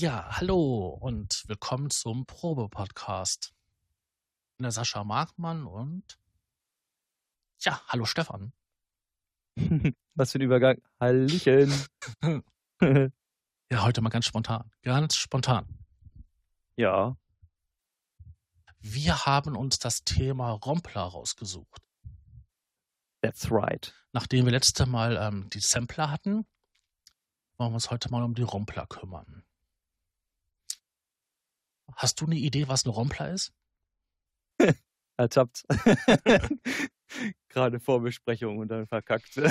Ja, hallo und willkommen zum Probe-Podcast. Ich bin der Sascha Markmann und ja, hallo Stefan. Was für ein Übergang. Hallöchen. Ja, heute mal ganz spontan. Ganz spontan. ja, Wir haben uns das Thema Rompler rausgesucht. that's right. Nachdem wir letzte Mal ähm, die Sampler hatten, wollen wir uns heute mal um die Rompler kümmern. Hast du eine Idee, was ein Rompler ist? Ertappt. Gerade Vorbesprechung und dann verkackt.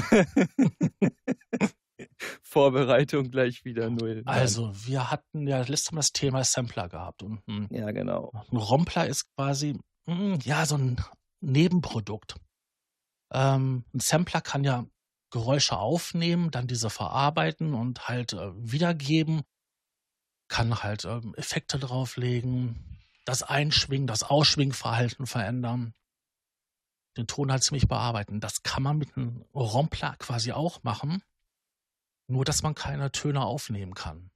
Vorbereitung gleich wieder null. Also, wir hatten ja letztes Mal das Thema Sampler gehabt. Und hm, Ja, genau. ein Rompler ist quasi, hm, ja, so ein Nebenprodukt. Ähm, ein Sampler kann ja Geräusche aufnehmen, dann diese verarbeiten und halt äh, wiedergeben, kann halt ähm, Effekte drauflegen, das Einschwingen, das Ausschwingverhalten verändern, den Ton halt ziemlich bearbeiten. Das kann man mit einem Rompler quasi auch machen, nur dass man keine Töne aufnehmen kann.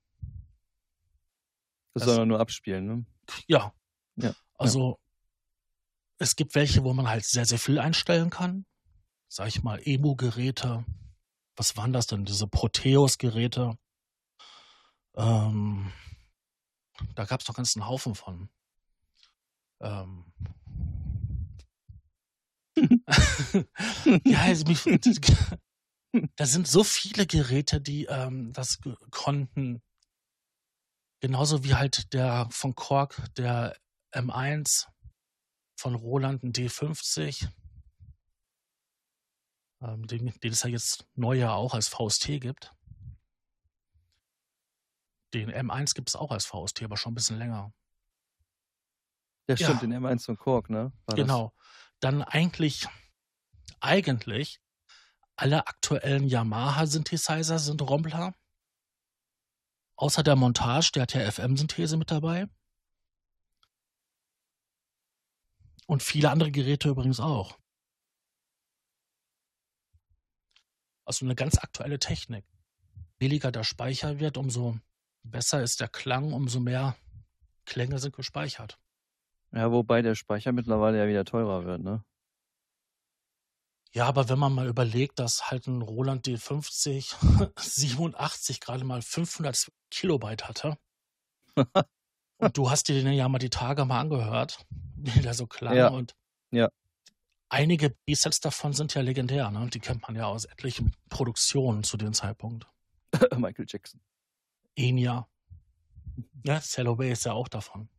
Das Das- soll man nur abspielen, ne? Ja. Ja, Also es gibt welche, wo man halt sehr, sehr viel einstellen kann. Sag ich mal, Emo-Geräte. Was waren das denn? Diese Proteus-Geräte. Ähm, da gab es doch ganz einen Haufen von. Ähm. ja, also mich, da sind so viele Geräte, die ähm, das konnten. Genauso wie halt der von Korg, der M1 von Roland, ein D50, ähm, den, den es ja jetzt neu ja auch als VST gibt. Den M1 gibt es auch als VST, aber schon ein bisschen länger. Ja, stimmt, Ja. den M1 von Kork, ne? War das? Genau. Dann eigentlich, eigentlich alle aktuellen Yamaha-Synthesizer sind Rompler. Außer der Montage, der hat ja FM-Synthese mit dabei. Und viele andere Geräte übrigens auch. Also eine ganz aktuelle Technik. Je billiger der Speicher wird, umso besser ist der Klang, umso mehr Klänge sind gespeichert. Ja, wobei der Speicher mittlerweile ja wieder teurer wird, ne? Ja, aber wenn man mal überlegt, dass halt ein Roland D50 87 gerade mal 500 Kilobyte hatte und du hast dir den ja mal die Tage mal angehört, wie der so klang Ja. und Ja. einige B-Sets davon sind ja legendär, ne? Die kennt man ja aus etlichen Produktionen zu dem Zeitpunkt. Michael Jackson. Enya. Ja, Cello Bay ist ja auch davon.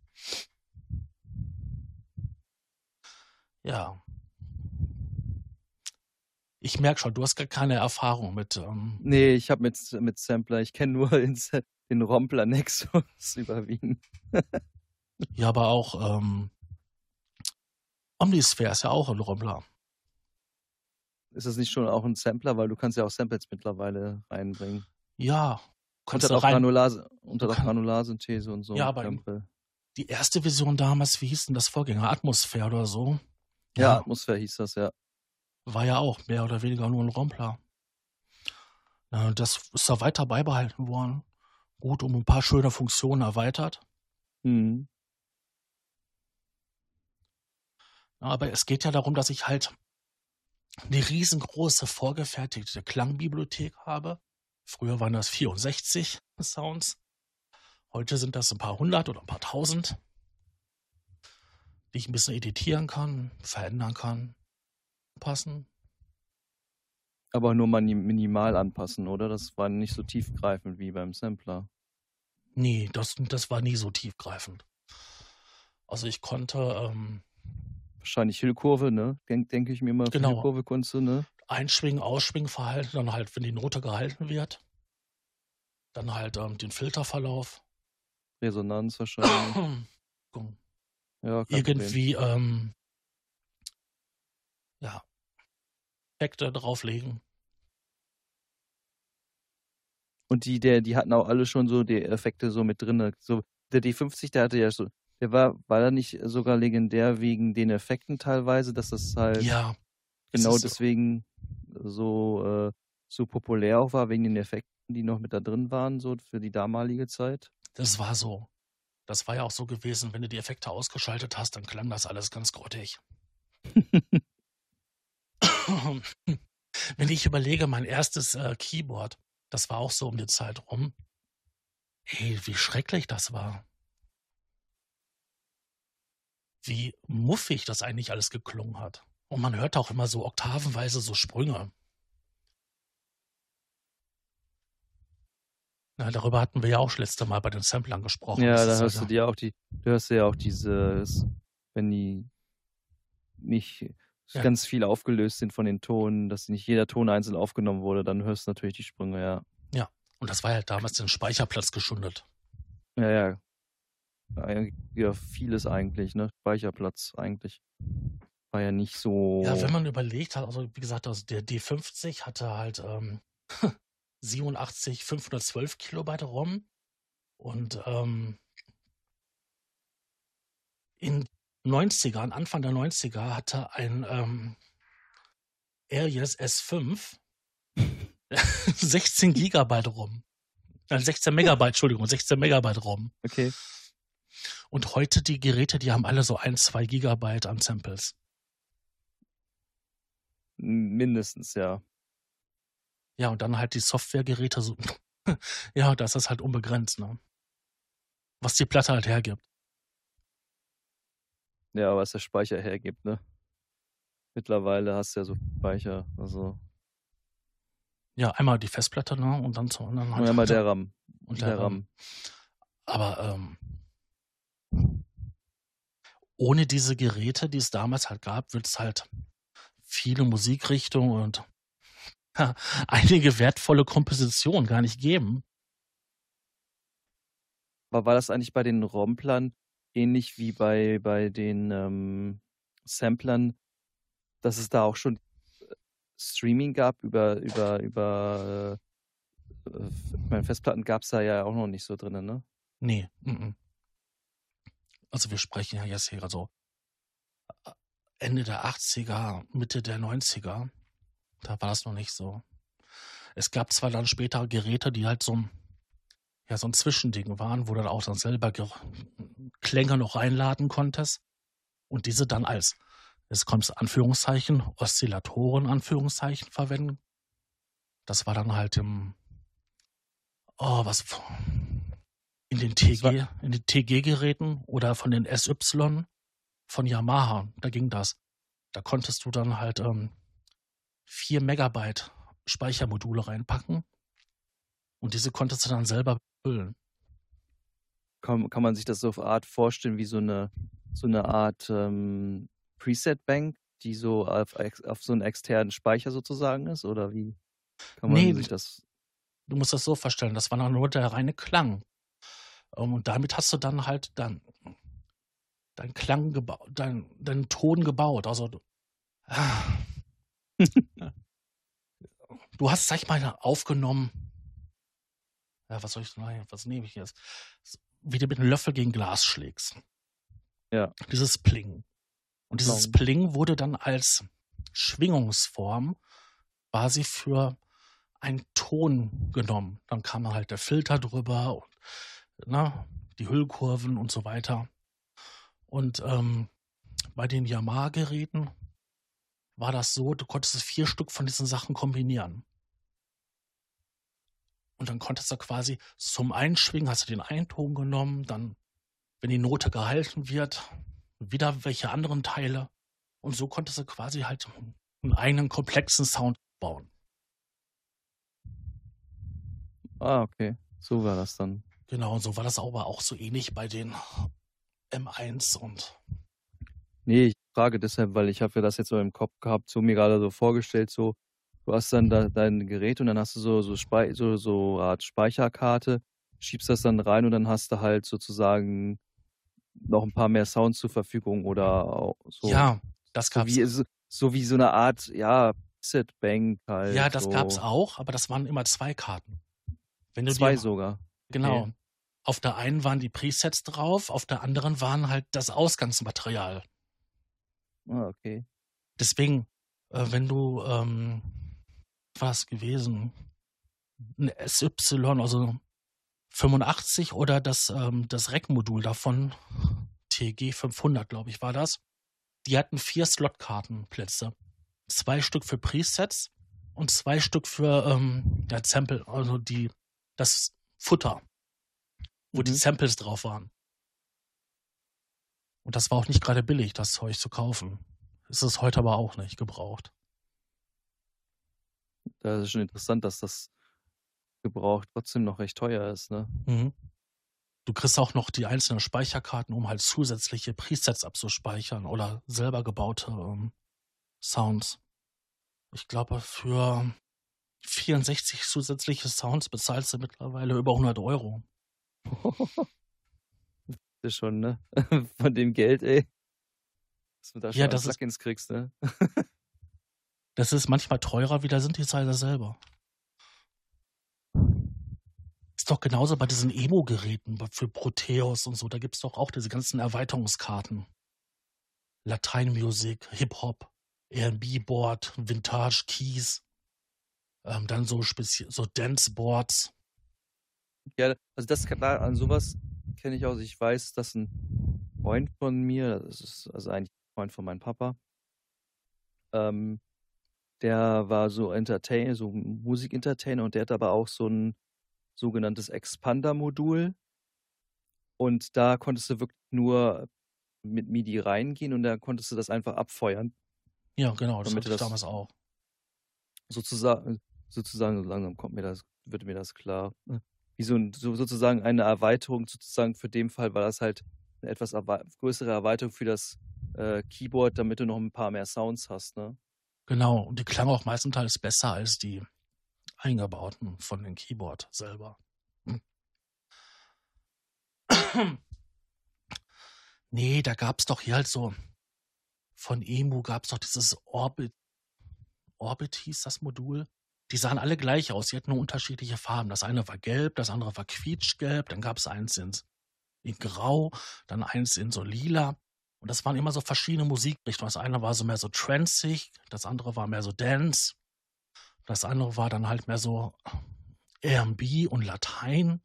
Ja. Ich merke schon, du hast gar keine Erfahrung mit. Ähm, Nee, ich habe mit, mit Sampler, ich kenne nur den, den Rompler Nexus überwiegend. ja, aber auch ähm, Omnisphere ist ja auch ein Rommler. Ist das nicht schon auch ein Sampler, weil du kannst ja auch Samples mittlerweile reinbringen. Ja. Du auch, rein. Granular, auch kann- Granularsynthese und so. Ja, aber-. Die erste Version damals, wie hieß denn das Vorgänger? Atmosphäre oder so? ja, Atmosphäre hieß das, ja. war ja auch mehr oder weniger nur ein Rompler. Ja, das ist da weiter beibehalten worden. Gut, um ein paar schöne Funktionen erweitert. Mhm. Ja, Aber es geht ja darum, dass ich halt eine riesengroße vorgefertigte Klangbibliothek habe. Früher waren das 64 Sounds. Heute sind das ein paar hundert oder ein paar tausend, die ich ein bisschen editieren kann, verändern kann, passen. Aber nur minimal anpassen, oder? Das war nicht so tiefgreifend wie beim Sampler. Nee, das, das war nie so tiefgreifend. Also ich konnte ähm, Wahrscheinlich Hillkurve, ne? Denk, denke ich mir mal, Genau. Hillkurve konntest du, ne? Einschwingen, Ausschwingen verhalten, dann halt, wenn die Note gehalten wird, dann halt ähm, den Filterverlauf. Resonanz wahrscheinlich. Ja. Irgendwie, ähm, ja, Effekte drauflegen. Und die, der, die hatten auch alle schon so die Effekte so mit drin. So, der D50, der hatte ja so, der war, war da nicht sogar legendär wegen den Effekten teilweise, dass das halt Ja, genau deswegen so, äh, so populär auch war, wegen den Effekten, die noch mit da drin waren, so für die damalige Zeit. Das war so. Das war ja auch so gewesen, wenn du die Effekte ausgeschaltet hast, dann klang das alles ganz grottig. wenn ich überlege, mein erstes äh, Keyboard, das war auch so um die Zeit rum. Ey, wie schrecklich das war. Wie muffig das eigentlich alles geklungen hat. Und man hört auch immer so oktavenweise so Sprünge. Na, darüber hatten wir ja auch letzte Mal bei den Samplern gesprochen. Ja, da hörst ja du dir auch die, du hörst ja auch dieses, wenn die nicht Ja. ganz viel aufgelöst sind von den Tonen, dass nicht jeder Ton einzeln aufgenommen wurde, dann hörst du natürlich die Sprünge, ja. Und das war halt damals den Speicherplatz geschundet. Ja, ja. Ja, vieles eigentlich, ne? Speicherplatz eigentlich. War ja nicht so. Ja, wenn man überlegt hat, also wie gesagt, also der D50 hatte halt ähm, 87, 512 Kilobyte ROM und ähm, in 90ern, Anfang der 90er hatte ein ähm, Aries S5 16 Gigabyte ROM. Nein, 16 Megabyte, Entschuldigung, 16 Megabyte ROM. Okay. Und heute die Geräte, die haben alle so ein, zwei Gigabyte an Samples. Mindestens, ja. Ja, und dann halt die Softwaregeräte so. ja, das ist halt unbegrenzt, ne? Was die Platte halt hergibt. Ja, was der Speicher hergibt, ne? Mittlerweile hast du ja so Speicher, also. Ja, einmal die Festplatte, ne? Und dann so. Und dann Und halt einmal der RAM. und der der RAM. RAM. Aber ähm, ohne diese Geräte, die es damals halt gab, wird es halt viele Musikrichtungen und einige wertvolle Kompositionen gar nicht geben. Aber war das eigentlich bei den ROM-Plern ähnlich wie bei, bei den ähm, Samplern, dass es da auch schon äh, Streaming gab über, über, über äh, meine, Festplatten gab es da ja auch noch nicht so drin, ne? Nee. mhm. Also wir sprechen ja jetzt hier also Ende der 80er, Mitte der 90er. Da war das noch nicht so. Es gab zwar dann später Geräte, die halt so, ein- ja, so ein Zwischending waren, wo du dann auch dann selber Ge Klänge noch reinladen konntest. Und diese dann als, jetzt kommt Anführungszeichen, Oszillatoren, Anführungszeichen verwenden. Das war dann halt im, oh, was, in den TG, in den TG-Geräten oder von den SY von Yamaha, da ging das. Da konntest du dann halt ähm, 4 Megabyte Speichermodule reinpacken und diese konntest du dann selber füllen. Kann, kann man sich das so auf Art vorstellen wie so eine, so eine Art ähm, Preset-Bank, die so auf, auf so einen externen Speicher sozusagen ist? Oder wie kann man Nee, sich das. Du musst das so vorstellen, das war dann nur der reine Klang. Ähm, Und damit hast du dann halt dann dein Klang gebaut, dein, deinen Ton gebaut. Also du, ah. du hast, sag ich mal, aufgenommen. Ja, was soll ich nein, was nehme ich jetzt? Wie du mit einem Löffel gegen Glas schlägst. Ja. Dieses Pling. Und dieses Genau. Pling wurde dann als Schwingungsform quasi für einen Ton genommen. Dann kam halt der Filter drüber und ne, die Hüllkurven und so weiter. Und ähm, bei den Yamaha-Geräten war das so, du konntest vier Stück von diesen Sachen kombinieren. Und dann konntest du quasi zum Einschwingen, hast du den einen Ton genommen, dann, wenn die Note gehalten wird, wieder welche anderen Teile. Und so konntest du quasi halt einen eigenen komplexen Sound bauen. Ah, okay. So war das dann. Genau, und so war das aber auch so ähnlich bei den M1 und Nee, ich frage deshalb, weil ich habe ja das jetzt so im Kopf gehabt, so mir gerade so vorgestellt, so, du hast dann da dein Gerät und dann hast du so, so, Spei so, so eine Art Speicherkarte, schiebst das dann rein und dann hast du halt sozusagen noch ein paar mehr Sounds zur Verfügung oder so. ja, das so gab's. wie, so, so wie so eine Art, ja, Set Bank halt. ja, das so. gab's auch, aber das waren immer zwei Karten. Zwei dir, sogar. genau. okay. Auf der einen waren die Presets drauf, auf der anderen waren halt das Ausgangsmaterial. Ah, okay. Deswegen, äh, wenn du, ähm, was gewesen, ein SY, also 85 oder das, ähm, das Rack-Modul davon, TG 500, glaube ich, war das. Die hatten vier Slotkartenplätze. Zwei Stück für Presets und zwei Stück für ähm, der Sample, also die, das Futter, wo mhm. die Samples drauf waren. Und das war auch nicht gerade billig, das Zeug zu kaufen. Ist es heute aber auch nicht gebraucht. Das ist schon interessant, dass das gebraucht trotzdem noch recht teuer ist, ne? Mhm. Du kriegst auch noch die einzelnen Speicherkarten, um halt zusätzliche Presets abzuspeichern oder selber gebaute ähm, Sounds. Ich glaube, für 64 zusätzliche Sounds bezahlst du mittlerweile über 100 Euro. das ist schon, ne? Von dem Geld, ey. Dass du da schon ja, das Plugins kriegst, ne? das ist manchmal teurer wie der Synthesizer selber. Ist doch genauso bei diesen Emo-Geräten für Proteus und so. Da gibt es doch auch diese ganzen Erweiterungskarten. Lateinmusik, Hip-Hop, R&B-Board, Vintage Keys, ähm, dann so so Dance-Boards. Ja, also das an sowas kenne ich aus. Ich weiß, dass ein Freund von mir, das ist also eigentlich ein Freund von meinem Papa, ähm, der war so Entertainer, so Musik-Entertainer und der hat aber auch so ein sogenanntes Expander-Modul. Und da konntest du wirklich nur mit MIDI reingehen und da konntest du das einfach abfeuern. Ja, genau, das hatte ich damals auch. Sozusagen, sozusagen, so langsam kommt mir das, wird mir das klar. Wie so, ein, so sozusagen eine Erweiterung, sozusagen für den Fall war das halt eine etwas größere Erweiterung für das äh, Keyboard, damit du noch ein paar mehr Sounds hast, ne? Genau, und die klang auch meistenteils besser als die eingebauten von dem Keyboard selber. Hm. nee, da gab es doch hier halt so von Emu gab es doch dieses Orbit. Orbit hieß das Modul. Die sahen alle gleich aus. Die hatten nur unterschiedliche Farben. Das eine war gelb, das andere war quietschgelb. Dann gab es eins in, in grau, dann eins in so lila. Und das waren immer so verschiedene Musikrichtungen. Das eine war so mehr so transig, das andere war mehr so dance. Das andere war dann halt mehr so R&B und Latein.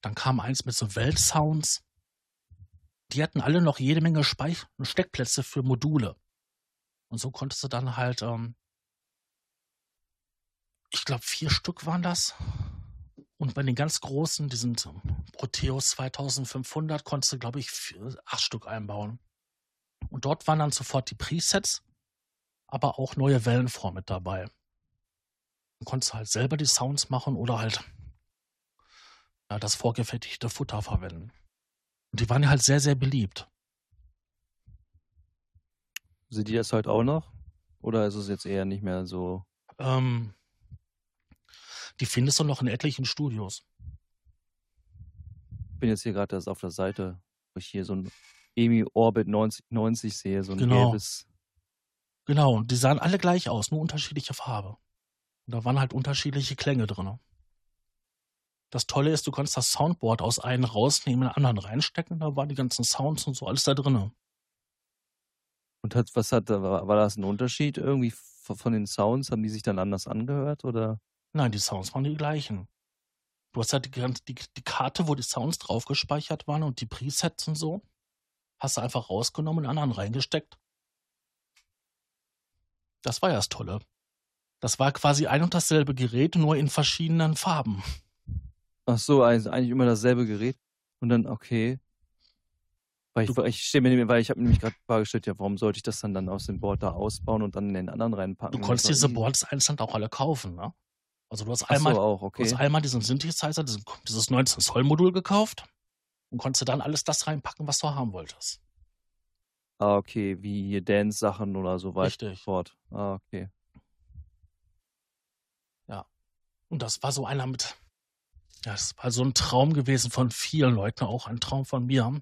Dann kam eins mit so Weltsounds. Die hatten alle noch jede Menge Speich Steckplätze für Module. Und so konntest du dann halt, ähm, ich glaube, vier Stück waren das. Und bei den ganz großen, die sind Proteus 2500, konntest du, glaube ich, vier, acht Stück einbauen. Und dort waren dann sofort die Presets, aber auch neue Wellenformen mit dabei. Du konntest halt selber die Sounds machen oder halt ja, das vorgefertigte Futter verwenden. Und die waren halt sehr, sehr beliebt. Sind die das heute auch noch? Oder ist es jetzt eher nicht mehr so? Ähm, die findest du noch in etlichen Studios. Ich bin jetzt hier gerade auf der Seite, wo ich hier so ein EMI Orbit 90, 90 sehe, so ein genau. gelbes. Genau, und die sahen alle gleich aus, nur unterschiedliche Farbe. Und da waren halt unterschiedliche Klänge drin. Das Tolle ist, du kannst das Soundboard aus einem rausnehmen, in den anderen reinstecken, da waren die ganzen Sounds und so alles da drin. Und hat, was hat, war, war das ein Unterschied irgendwie von den Sounds? Haben die sich dann anders angehört oder? Nein, die Sounds waren die gleichen. Du hast halt die, die, die Karte, wo die Sounds drauf gespeichert waren und die Presets und so, hast du einfach rausgenommen und anderen reingesteckt. Das war ja das Tolle. Das war quasi ein und dasselbe Gerät, nur in verschiedenen Farben. Ach so, also eigentlich immer dasselbe Gerät. Und dann, okay. Weil ich, ich stehe mir, weil ich habe nämlich gerade vorgestellt, ja, warum sollte ich das dann, dann aus dem Board da ausbauen und dann in den anderen reinpacken? Du konntest diese Boards einzeln auch alle kaufen, ne? Also du hast einmal, so, auch, okay. du hast einmal diesen Synthesizer, dieses, dieses 19 Zoll Modul gekauft und konntest dann alles das reinpacken, was du haben wolltest. Ah, okay, wie hier Dance-Sachen oder so weiter. Richtig. Fort. Ah, okay. Und das war so einer mit, ja, das war so ein Traum gewesen von vielen Leuten, auch ein Traum von mir,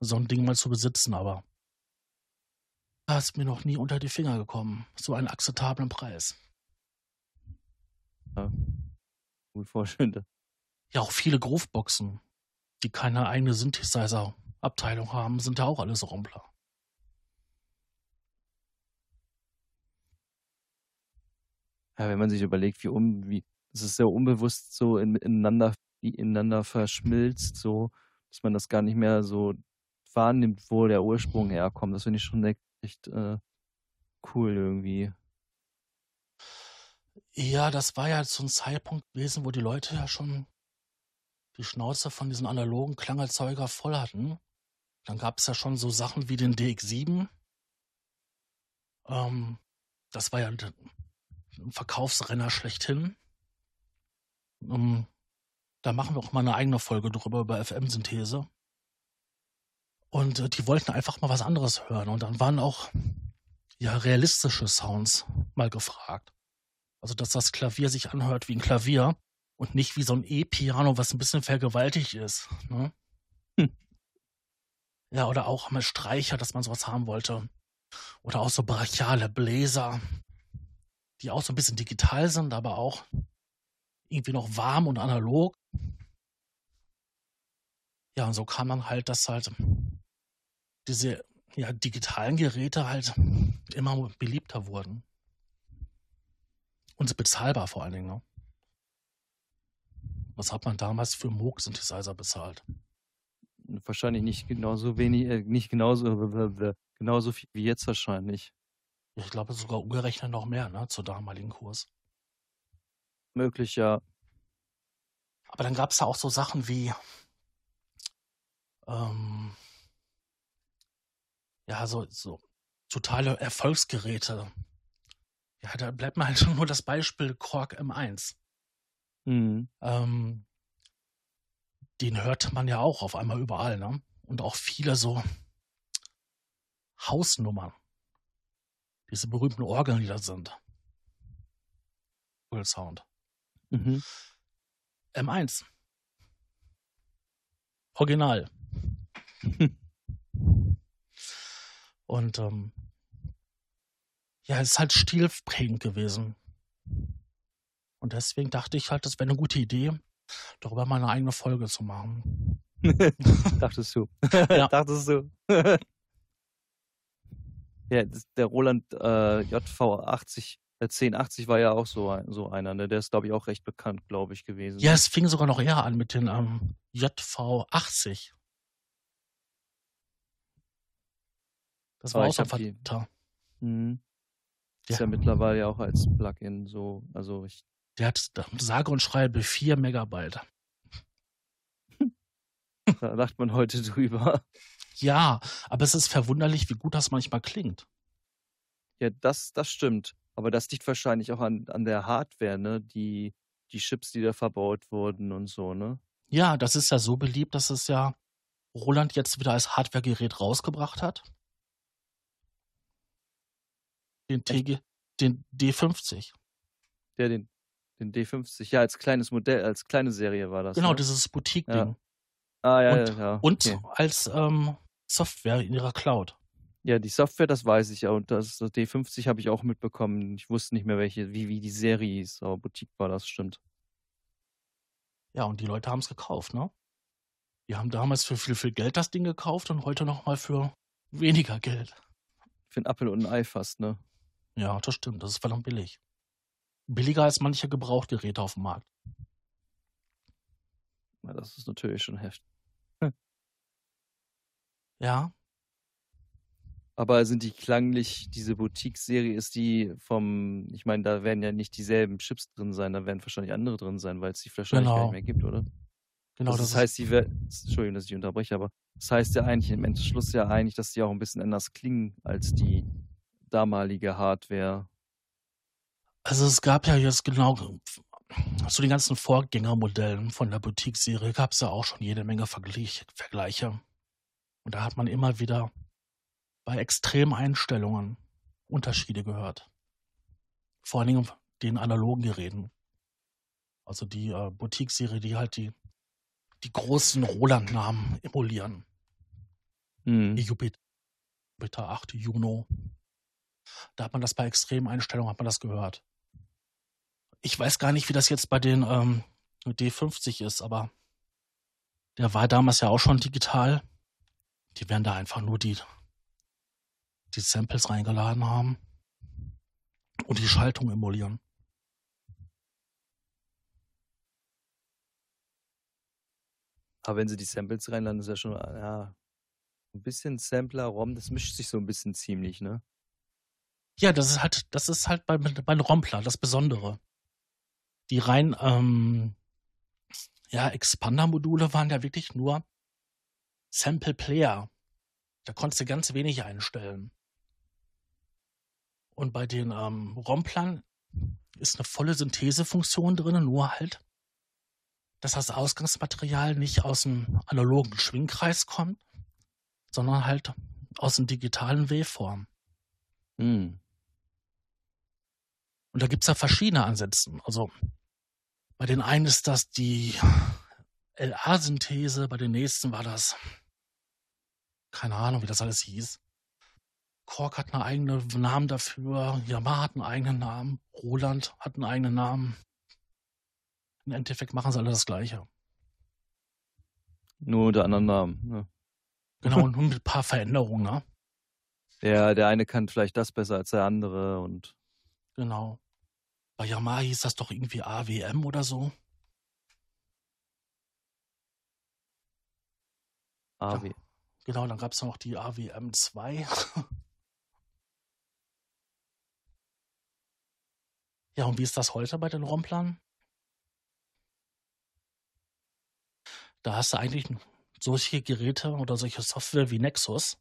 so ein Ding mal zu besitzen, aber da ist mir noch nie unter die Finger gekommen. So einen akzeptablen Preis. Ja, gut vorstellen. Ja, auch viele Grooveboxen, die keine eigene Synthesizer-Abteilung haben, sind ja auch alles Rumpler. Ja, wenn man sich überlegt, wie, um, wie, es ist sehr unbewusst so in, ineinander ineinander verschmilzt, so, dass man das gar nicht mehr so wahrnimmt, wo der Ursprung herkommt. Das finde ich schon echt äh, cool irgendwie. Ja, das war ja so ein Zeitpunkt gewesen, wo die Leute ja schon die Schnauze von diesen analogen Klangerzeuger voll hatten. Dann gab es ja schon so Sachen wie den DX7. Ähm, das war ja ein Verkaufsrenner schlechthin. Ähm, da machen wir auch mal eine eigene Folge drüber, über FM-Synthese. Und äh, die wollten einfach mal was anderes hören. Und dann waren auch ja realistische Sounds mal gefragt. Also, dass das Klavier sich anhört wie ein Klavier und nicht wie so ein E-Piano, was ein bisschen vergewaltigt ist. Ne? Hm. Ja, oder auch mal Streicher, dass man sowas haben wollte. Oder auch so brachiale Bläser, die auch so ein bisschen digital sind, aber auch irgendwie noch warm und analog. Ja, und so kam dann halt, dass halt diese ja, digitalen Geräte halt immer beliebter wurden. Und bezahlbar vor allen Dingen. Ne? Was hat man damals für Moog-Synthesizer bezahlt? Wahrscheinlich nicht genauso wenig, äh, nicht genauso, äh, genauso viel wie jetzt wahrscheinlich. Ich glaube sogar umgerechnet noch mehr, ne, zur damaligen Kurs. Möglich, ja. Aber dann gab es da auch so Sachen wie, ähm, ja, so, so totale Erfolgsgeräte. Ja, da bleibt mir halt schon nur das Beispiel Korg M1. Mhm. Ähm, den hört man ja auch auf einmal überall, ne? Und auch viele so Hausnummern. Diese berühmten Orgeln, die da sind. Cool Sound. Mhm. M1. Original. Und ähm, ja, es ist halt stilprägend gewesen. Und deswegen dachte ich halt, das wäre eine gute Idee, darüber mal eine eigene Folge zu machen. Dachtest du. Ja. Dachtest du. ja, der Roland äh, JV80 1080 war ja auch so, so einer, ne? Der ist, glaube ich, auch recht bekannt, glaube ich, gewesen. Ja, es fing sogar noch eher an mit den ähm, JV80. Das war Aber auch so ein Verdater. Mhm. Ist ja. ja mittlerweile ja auch als Plugin so, also ich der hat sage und schreibe 4 Megabyte. Da lacht man heute drüber. Ja, aber es ist verwunderlich, wie gut das manchmal klingt. Ja, das, das stimmt. Aber das liegt wahrscheinlich auch an, an der Hardware, ne? Die, die Chips, die da verbaut wurden und so, ne? Ja, das ist ja so beliebt, dass es ja Roland jetzt wieder als Hardware-Gerät rausgebracht hat. Den TG, den D50. Der, den den D50, ja, als kleines Modell, als kleine Serie war das. Genau, ne? dieses Boutique-Ding. Ja. Ah, ja, und, ja, ja. Und okay. als ähm, Software in ihrer Cloud. Ja, die Software, das weiß ich ja. Und das, das D50 habe ich auch mitbekommen. Ich wusste nicht mehr, welche, wie, wie die Serie hieß, aber Boutique war das, stimmt. Ja, und die Leute haben es gekauft, ne? Die haben damals für viel, viel Geld das Ding gekauft und heute nochmal für weniger Geld. Für ein Apfel und ein Ei fast, ne? Ja, das stimmt. Das ist verdammt billig billiger als manche Gebrauchtgeräte auf dem Markt. Ja, das ist natürlich schon heftig. Ja. Aber sind die klanglich, diese Boutique-Serie, ist die vom, ich meine, da werden ja nicht dieselben Chips drin sein, da werden wahrscheinlich andere drin sein, weil es die wahrscheinlich genau. gar nicht mehr gibt, oder? Genau. Also das, das heißt, die Entschuldigung, dass ich unterbreche, aber das heißt ja eigentlich im Endschluss ja eigentlich, dass die auch ein bisschen anders klingen als die damalige Hardware. Also es gab ja jetzt genau zu den ganzen Vorgängermodellen von der Boutique-Serie gab es ja auch schon jede Menge Vergleich, Vergleiche. Und da hat man immer wieder bei extremen Einstellungen Unterschiede gehört. Vor allen Dingen den analogen Geräten. Also die äh, Boutique-Serie, die halt die, die großen Roland-Namen emulieren. Mhm. Die Jupiter, Jupiter 8, Juno. Da hat man das bei extremen Einstellungen, hat man das gehört. Ich weiß gar nicht, wie das jetzt bei den ähm, D50 ist, aber der war damals ja auch schon digital. Die werden da einfach nur die, die Samples reingeladen haben und die Schaltung emulieren. Aber wenn sie die Samples reinladen, ist ja schon, ja, ein bisschen Sampler, ROM, das mischt sich so ein bisschen ziemlich, ne? Ja, das ist halt, das ist halt bei, bei Rompler das Besondere. Die rein, ähm, ja, Expander-Module waren ja wirklich nur Sample Player. Da konntest du ganz wenig einstellen. Und bei den ähm, Romplern ist eine volle Synthesefunktion drin, nur halt, dass das Ausgangsmaterial nicht aus dem analogen Schwingkreis kommt, sondern halt aus dem digitalen Waveform. Hm. Und da gibt's ja verschiedene Ansätze. Also bei den einen ist das die LA-Synthese, bei den nächsten war das, keine Ahnung, wie das alles hieß. Korg hat einen eigenen Namen dafür, Yamaha hat einen eigenen Namen, Roland hat einen eigenen Namen. Im Endeffekt machen sie alle das Gleiche. Nur unter anderem Namen. Ne? Genau, nur mit ein paar Veränderungen, ne? Der, der eine kann vielleicht das besser als der andere und. Genau. Bei Yamaha hieß das doch irgendwie AWM oder so. AW. Ja, genau, dann gab es noch die AWM 2. ja, und wie ist das heute bei den Romplern? Da hast du eigentlich solche Geräte oder solche Software wie Nexus.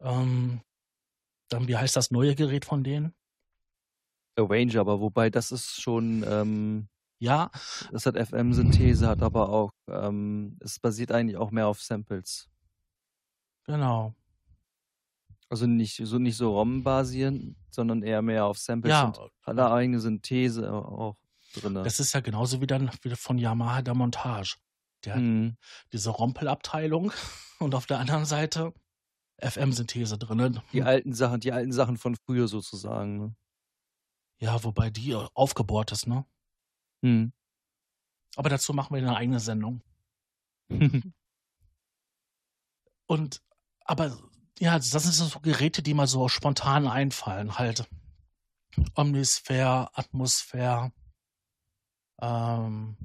Ähm, dann, wie heißt das neue Gerät von denen? Arranger, aber wobei das ist schon, ähm, Ja, das hat FM-Synthese, hat aber auch, ähm, es basiert eigentlich auch mehr auf Samples. genau. Also nicht so nicht so ROM-basierend, sondern eher mehr auf Samples Ja, und hat eine eigene Synthese auch drin. das ist ja genauso wie dann wieder von Yamaha der Montage. Der hat Mhm. diese Rompelabteilung und auf der anderen Seite FM-Synthese drinnen. Die alten Sachen, die alten Sachen von früher sozusagen. Ne? Ja, wobei die aufgebohrt ist, ne? Mhm. Aber dazu machen wir eine eigene Sendung. Und, aber, ja, das sind so Geräte, die mal so spontan einfallen, halt. Omnisphere, Atmosphäre, ähm,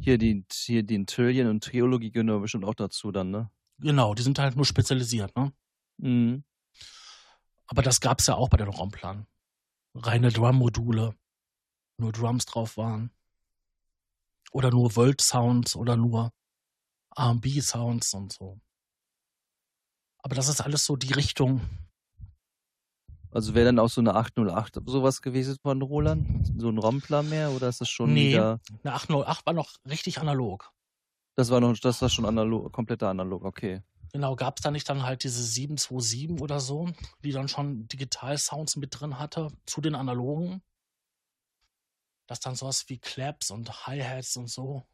Hier die, hier den Trillion und Triologie gehören bestimmt auch dazu dann, ne? genau, die sind halt nur spezialisiert, ne? Mhm. Aber das gab's ja auch bei den Romplan. Reine Drum-Module, nur Drums drauf waren. Oder nur Volt-Sounds oder nur R&B-Sounds und so. Aber das ist alles so die Richtung. Also wäre dann auch so eine 808 sowas gewesen von Roland? So ein Rompler mehr oder ist das schon Nee. wieder. Eine 808 war noch richtig analog. Das war noch, das war schon analog, kompletter analog, okay. Genau, gab's da nicht dann halt diese 727 oder so, die dann schon Digital-Sounds mit drin hatte zu den analogen? Das dann sowas wie Claps und Hi-Hats und so.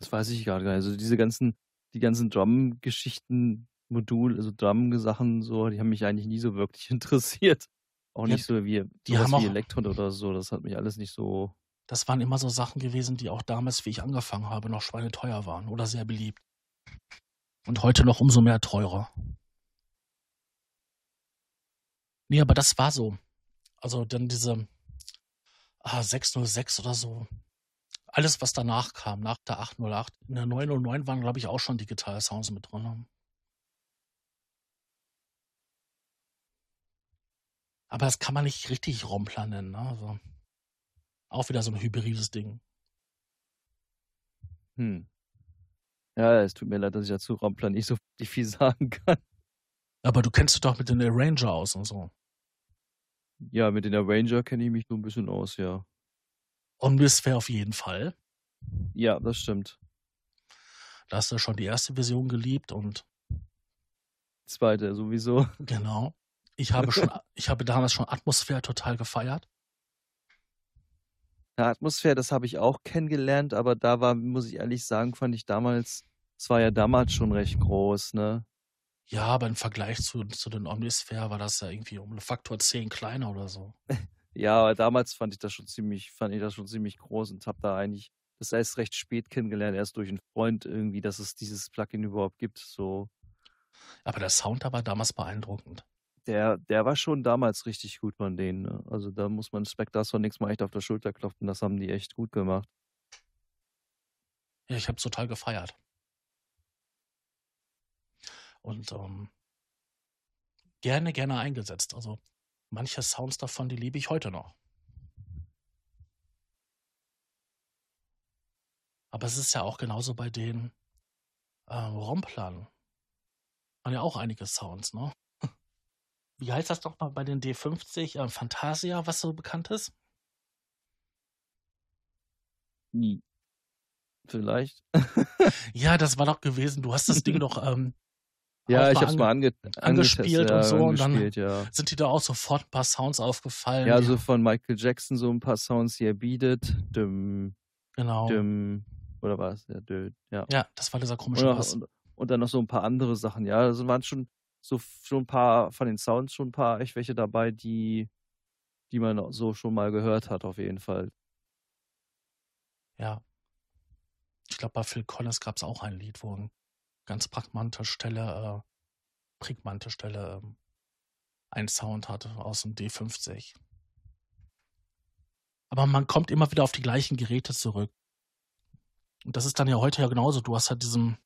Das weiß ich gerade gar nicht. Also diese ganzen, die ganzen Drum-Geschichten, Modul, also Drum-Sachen, so, die haben mich eigentlich nie so wirklich interessiert. Auch Ja, nicht so wie, die haben wie auch- Elektron oder so. Das hat mich alles nicht so. Das waren immer so Sachen gewesen, die auch damals, wie ich angefangen habe, noch schweineteuer waren oder sehr beliebt. Und heute noch umso mehr teurer. Nee, aber das war so. Also dann diese ah, 606 oder so. Alles, was danach kam, nach der 808. In der 909 waren, glaube ich, auch schon Digital Sounds mit drin. Aber das kann man nicht richtig Rompler nennen. Ne? Also, auch wieder so ein hybrides Ding. Hm. Ja, es tut mir leid, dass ich dazu Rompler nicht so viel sagen kann. Aber du kennst dich doch mit den Arranger aus und so. Ja, mit den Arranger kenne ich mich so ein bisschen aus, ja. Omnisphere auf jeden Fall. Ja, das stimmt. Da hast du schon die erste Version geliebt und Zweite sowieso. genau. Ich habe schon, ich habe damals schon Atmosphäre total gefeiert. Ja, Atmosphäre, das habe ich auch kennengelernt, aber da war, muss ich ehrlich sagen, fand ich damals, es war ja damals schon recht groß, ne? Ja, aber im Vergleich zu, zu den Omnisphere war das ja irgendwie um einen Faktor 10 kleiner oder so. Ja, aber damals fand ich das schon ziemlich, fand ich das schon ziemlich groß und habe da eigentlich das erst recht spät kennengelernt, erst durch einen Freund irgendwie, dass es dieses Plugin überhaupt gibt. So, Aber der Sound da war damals beeindruckend. Der, der war schon damals richtig gut von denen. Ne? Also da muss man Spectre nichts mal echt auf der Schulter klopfen. Das haben die echt gut gemacht. Ja, ich habe es total gefeiert. Und ähm, gerne, gerne eingesetzt. Also manche Sounds davon, die liebe ich heute noch. Aber es ist ja auch genauso bei den äh, Romplern. Waren ja auch einige Sounds, ne? Wie heißt das doch mal bei den D50? Äh, Fantasia, was so bekannt ist? Nie. Vielleicht. ja, das war doch gewesen. Du hast das Ding doch ähm, ja, ich hab's mal, ange angespielt und so. Ja, und dann ja. sind dir da auch sofort ein paar Sounds aufgefallen. Ja, so von Michael Jackson so ein paar Sounds, die er bietet. Düm, genau. Düm, oder was? Ja, dö, ja. ja, das war dieser komische und, und, und, dann noch so ein paar andere Sachen. Ja, also waren schon so schon ein paar von den Sounds schon ein paar echt welche dabei, die, die man so schon mal gehört hat, auf jeden Fall. Ja. Ich glaube, bei Phil Collins gab es auch ein Lied, wo ein ganz prägnante Stelle, äh, prägnante Stelle ähm, einen Sound hatte aus dem D50. Aber man kommt immer wieder auf die gleichen Geräte zurück. Und das ist dann ja heute ja genauso. Du hast halt diesen,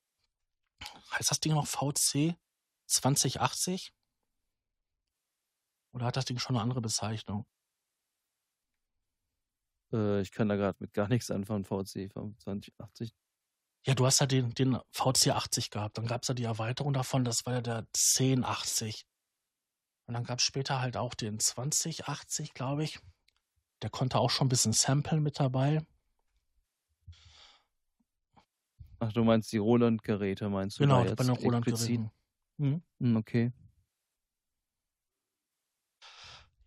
heißt das Ding noch VC 2080? Oder hat das Ding schon eine andere Bezeichnung? Äh, ich kann da gerade mit gar nichts anfangen, VC 2080. Ja, du hast ja den, den VC80 gehabt. Dann gab es ja die Erweiterung davon, das war ja der 1080. Und dann gab es später halt auch den 2080, glaube ich. Der konnte auch schon ein bisschen samplen mit dabei. Ach, du meinst die Roland-Geräte, meinst du? Genau, bei den Roland-Geräten. Mhm. Hm, okay.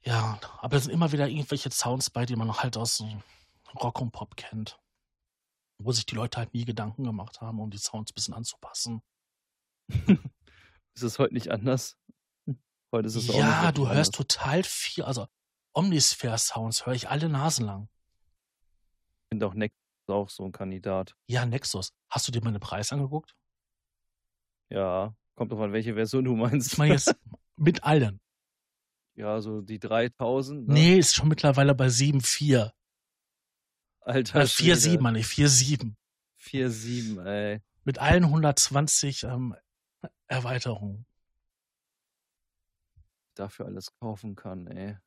Ja, aber es sind immer wieder irgendwelche Sounds bei, die man halt aus Rock und Pop kennt wo sich die Leute halt nie Gedanken gemacht haben, um die Sounds ein bisschen anzupassen. ist es heute nicht anders? Heute ist es auch Ja, du hörst total viel, also Omnisphere-Sounds höre ich alle Nasen lang. Ich finde auch Nexus auch so ein Kandidat. Ja, Nexus. Hast du dir mal den Preis angeguckt? Ja, kommt doch an, welche Version du meinst. Ich meine jetzt mit allen. Ja, so die 3000. Ne? Nee, ist schon mittlerweile bei 7,4. Alter. Äh, 4-7, Mann, 4-7. 4-7, ey. Mit allen 120 ähm, Erweiterungen. Dafür alles kaufen kann, ey.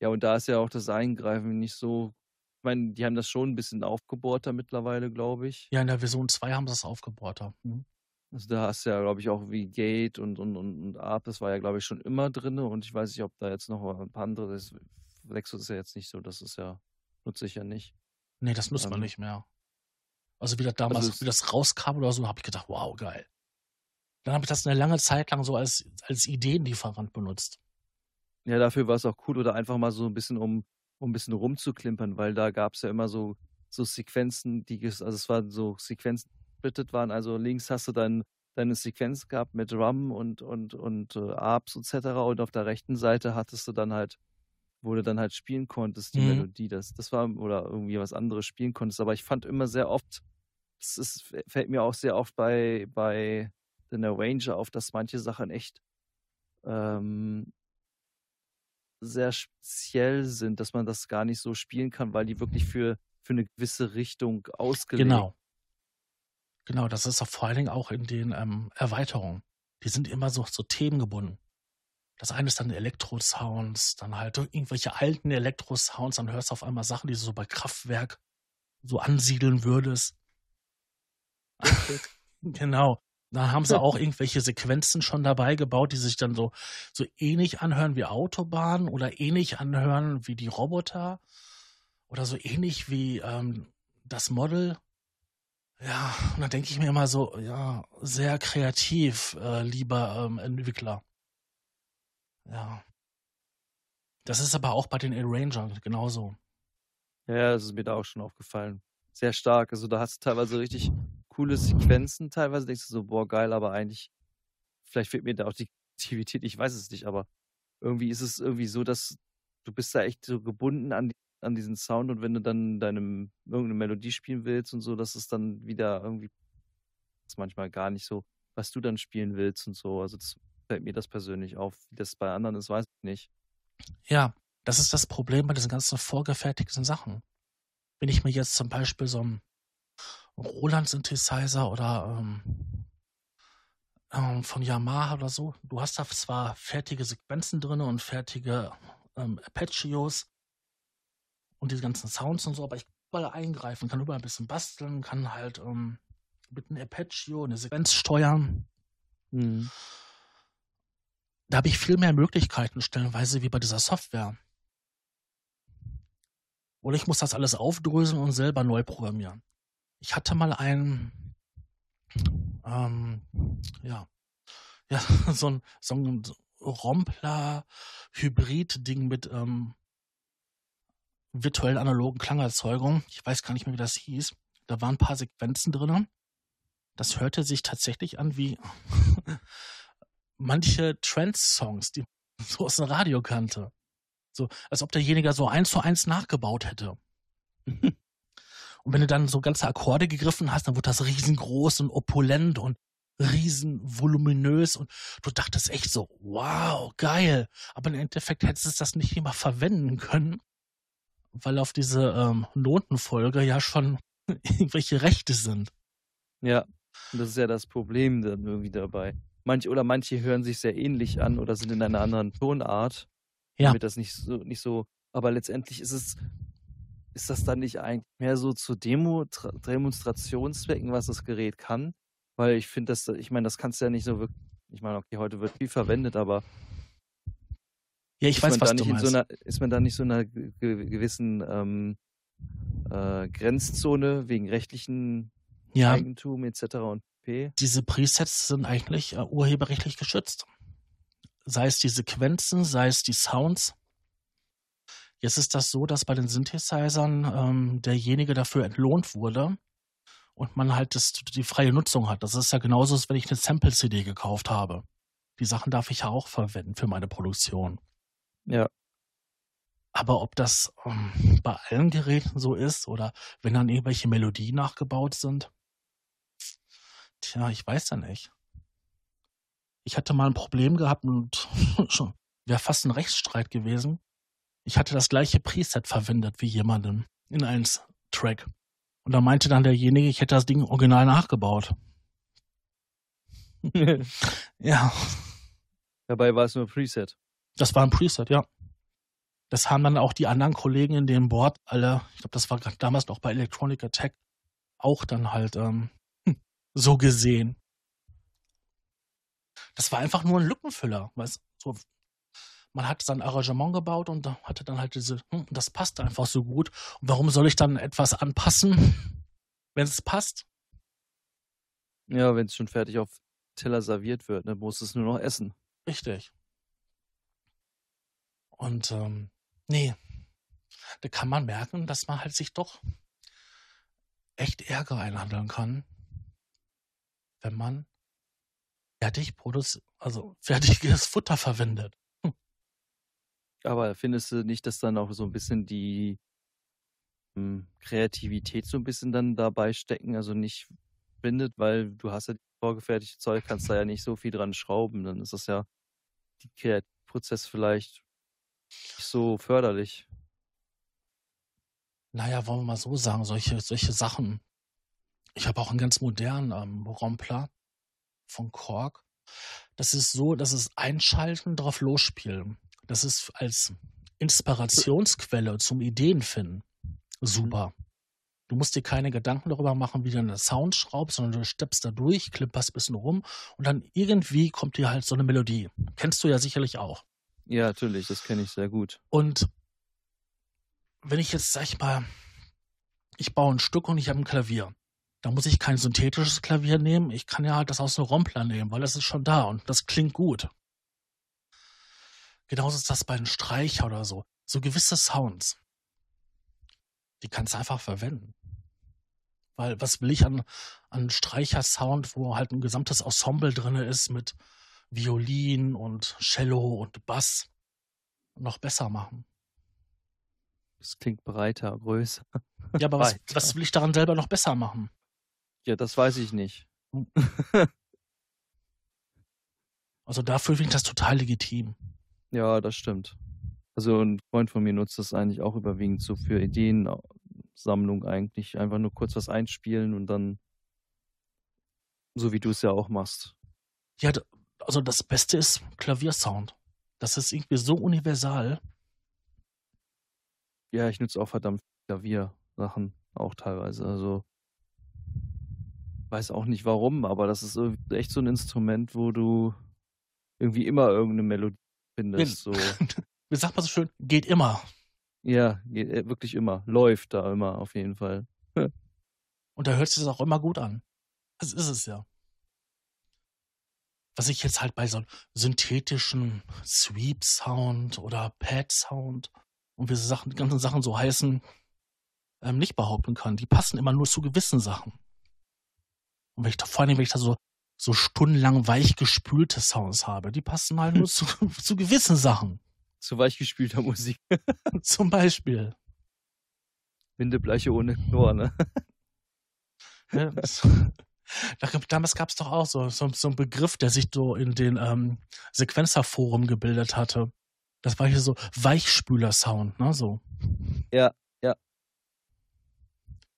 Ja, und da ist ja auch das Eingreifen nicht so. Ich meine, die haben das schon ein bisschen aufgebohrter mittlerweile, glaube ich. Ja, in der Version 2 haben sie das aufgebohrter. Mhm. Also da hast du ja, glaube ich, auch wie Gate und, und, und, und Art, das war ja, glaube ich, schon immer drin. Und ich weiß nicht, ob da jetzt noch ein paar andere, das Lexus ist ja jetzt nicht so, das ist ja, nutze ich ja nicht. Nee, das nutzt ähm, man nicht mehr. Also wie das damals, also wie das rauskam oder so, habe ich gedacht, wow, geil. Dann habe ich das eine lange Zeit lang so als, als Ideenlieferant benutzt. Ja, dafür war es auch cool oder einfach mal so ein bisschen, um, um ein bisschen rumzuklimpern, weil da gab es ja immer so, so Sequenzen, die, also es waren so Sequenzen, die waren. Also links hast du dann deine Sequenz gehabt mit Rum und, und, und äh, Arps etc. Und auf der rechten Seite hattest du dann halt wo du dann halt spielen konntest, die mhm. Melodie. Das, das war, oder irgendwie was anderes spielen konntest. Aber ich fand immer sehr oft, es ist, fällt mir auch sehr oft bei, bei den Arranger auf, dass manche Sachen echt ähm, sehr speziell sind, dass man das gar nicht so spielen kann, weil die wirklich für, für eine gewisse Richtung ausgelegt Genau. Genau, das ist auch vor allen Dingen auch in den ähm, Erweiterungen. Die sind immer so, so themengebunden. Das eine ist dann Elektro-Sounds, dann halt irgendwelche alten Elektro-Sounds, dann hörst du auf einmal Sachen, die du so bei Kraftwerk so ansiedeln würdest. genau. Dann haben sie auch irgendwelche Sequenzen schon dabei gebaut, die sich dann so, so ähnlich anhören wie Autobahnen oder ähnlich anhören wie die Roboter oder so ähnlich wie ähm, das Model. Ja, und dann denke ich mir immer so, ja, sehr kreativ, äh, lieber ähm, Entwickler. Ja. Das ist aber auch bei den Arrangern genauso. Ja, das ist mir da auch schon aufgefallen. Sehr stark. Also da hast du teilweise richtig coole Sequenzen. Teilweise denkst du so, boah, geil, aber eigentlich, vielleicht fehlt mir da auch die Aktivität, ich weiß es nicht, aber irgendwie ist es irgendwie so, dass du bist da echt so gebunden an, an diesen Sound und wenn du dann deine irgendeine Melodie spielen willst und so, dass es dann wieder irgendwie ist manchmal gar nicht so, was du dann spielen willst und so. Also das fällt mir das persönlich auf. Wie das bei anderen ist, weiß ich nicht. Ja, das ist das Problem bei diesen ganzen vorgefertigten Sachen. Wenn ich mir jetzt zum Beispiel so einen Roland-Synthesizer oder ähm, ähm, von Yamaha oder so, du hast da zwar fertige Sequenzen drin und fertige ähm, Apacheos und diese ganzen Sounds und so, aber ich kann überall eingreifen, kann überall ein bisschen basteln, kann halt ähm, mit einem Apacheo eine Sequenz steuern. Mhm. Da habe ich viel mehr Möglichkeiten stellenweise wie bei dieser Software. Oder ich muss das alles aufdröseln und selber neu programmieren. Ich hatte mal ein, ähm, ja, ja, so ein, so ein Rompler-Hybrid-Ding mit ähm, virtuellen analogen Klangerzeugung. Ich weiß gar nicht mehr, wie das hieß. Da waren ein paar Sequenzen drin. Das hörte sich tatsächlich an wie manche Trance-Songs, die man so aus dem Radio kannte. So, als ob derjenige so eins zu eins nachgebaut hätte. und wenn du dann so ganze Akkorde gegriffen hast, dann wurde das riesengroß und opulent und riesen voluminös und du dachtest echt so, wow, geil. Aber im Endeffekt hättest du das nicht immer verwenden können, weil auf diese ähm, Notenfolge ja schon irgendwelche Rechte sind. Ja, das ist ja das Problem dann irgendwie dabei. Manche oder manche hören sich sehr ähnlich an oder sind in einer anderen Tonart, Ja. damit das nicht so nicht so. Aber letztendlich ist es ist das dann nicht eigentlich mehr so zu Demo Tra- Demonstrationszwecken, was das Gerät kann? Weil ich finde, das, ich meine, das kannst du ja nicht so wirklich. Ich meine, okay, heute wird viel verwendet, aber Ja, ich weiß, was du meinst. so einer, ist man da nicht so einer ge- ge- gewissen ähm, äh, Grenzzone wegen rechtlichen ja, Eigentum etc. und p. diese Presets sind eigentlich äh, urheberrechtlich geschützt. Sei es die Sequenzen, sei es die Sounds. Jetzt ist das so, dass bei den Synthesizern ähm, derjenige dafür entlohnt wurde und man halt das, die freie Nutzung hat. Das ist ja genauso, als wenn ich eine Sample-CD gekauft habe. Die Sachen darf ich ja auch verwenden für meine Produktion. Ja. Aber ob das ähm, bei allen Geräten so ist oder wenn dann irgendwelche Melodien nachgebaut sind, tja, ich weiß ja nicht. Ich hatte mal ein Problem gehabt und schon wäre fast ein Rechtsstreit gewesen. Ich hatte das gleiche Preset verwendet wie jemanden in einem Track. Und da meinte dann derjenige, ich hätte das Ding original nachgebaut. Ja, Dabei war es nur Preset. das war ein Preset, ja. Das haben dann auch die anderen Kollegen in dem Board alle, ich glaube, das war damals noch bei Electronic Attack, auch dann halt ähm, so gesehen. Das war einfach nur ein Lückenfüller. Weißt, so, man hat sein Arrangement gebaut und da hatte dann halt diese, hm, das passt einfach so gut. Und warum soll ich dann etwas anpassen, wenn es passt? Ja, wenn es schon fertig auf Teller serviert wird, dann musst du es nur noch essen. Richtig. Und ähm, nee, da kann man merken, dass man halt sich doch echt Ärger einhandeln kann, wenn man fertig produziert, also fertiges Futter verwendet. Aber findest du nicht, dass dann auch so ein bisschen die hm, Kreativität so ein bisschen dann dabei stecken, also nicht bindet, weil du hast ja vorgefertigte Zeug, kannst da ja nicht so viel dran schrauben, dann ist das ja die Kreativprozess vielleicht nicht so förderlich. Naja, wollen wir mal so sagen, solche, solche Sachen. Ich habe auch einen ganz modernen ähm, Rompler von Korg. Das ist so, das ist Einschalten, drauf losspielen. Das ist als Inspirationsquelle zum Ideenfinden super. Du musst dir keine Gedanken darüber machen, wie du einen Sound schraubst, sondern du steppst da durch, klipperst ein bisschen rum und dann irgendwie kommt dir halt so eine Melodie. Kennst du ja sicherlich auch. Ja, natürlich, das kenne ich sehr gut. Und wenn ich jetzt, sag ich mal, ich baue ein Stück und ich habe ein Klavier, da muss ich kein synthetisches Klavier nehmen. Ich kann ja halt das aus einem Rompler nehmen, weil das ist schon da und das klingt gut. Genauso ist das bei einem Streicher oder so. So gewisse Sounds, die kannst du einfach verwenden. Weil was will ich an, an Streicher-Sound, wo halt ein gesamtes Ensemble drin ist mit Violin und Cello und Bass noch besser machen? Das klingt breiter, größer. Ja, aber was, was will ich daran selber noch besser machen? Ja, das weiß ich nicht. Also dafür finde ich das total legitim. Ja, das stimmt. Also ein Freund von mir nutzt das eigentlich auch überwiegend so für Ideensammlung eigentlich. Einfach nur kurz was einspielen und dann so wie du es ja auch machst. Ja, also das Beste ist Klaviersound. Das ist irgendwie so universal. Ja, ich nutze auch verdammt Klaviersachen auch teilweise. Also weiß auch nicht warum, aber das ist echt so ein Instrument, wo du irgendwie immer irgendeine Melodie findest. So. Wie sagt man so schön? Geht immer. Ja, geht, äh, wirklich immer. Läuft da immer auf jeden Fall. Und da hört sich das auch immer gut an. Das ist es ja. Was ich jetzt halt bei so einem synthetischen Sweep-Sound oder Pad-Sound und wie diese Sachen, die ganzen Sachen so heißen, ähm, nicht behaupten kann. Die passen immer nur zu gewissen Sachen. Und wenn ich da, vor allem, wenn ich da so, so stundenlang weichgespülte Sounds habe, die passen halt nur zu, zu gewissen Sachen. Zu weichgespülter Musik. Zum Beispiel. Windebleiche ohne Chlor, ne? Ja, das, Damals gab es doch auch so, so, so einen Begriff, der sich so in den ähm, Sequenzerforum gebildet hatte. Das war hier so Weichspüler-Sound, ne? So. Ja, ja.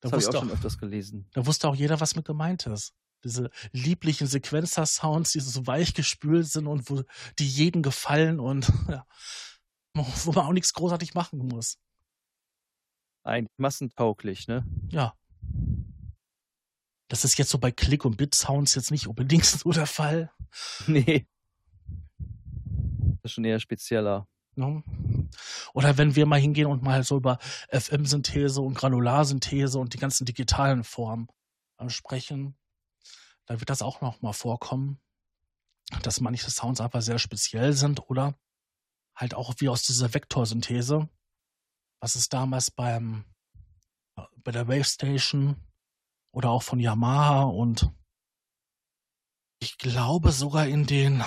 Da das habe ich auch wusste schon öfters gelesen. Da wusste auch jeder, was mit gemeint ist. Diese lieblichen Sequenzer-Sounds, die so weich gespült sind und wo die jeden gefallen und ja, wo man auch nichts großartig machen muss. Eigentlich massentauglich, ne? Ja. Das ist jetzt so bei Click- und Bit-Sounds jetzt nicht unbedingt so der Fall. Nee. Das ist schon eher spezieller. Oder wenn wir mal hingehen und mal so über FM-Synthese und Granularsynthese und die ganzen digitalen Formen äh, sprechen, dann wird das auch noch mal vorkommen, dass manche Sounds einfach sehr speziell sind oder halt auch wie aus dieser Vektorsynthese, was es damals beim äh, bei der Wave Station oder auch von Yamaha und ich glaube sogar in den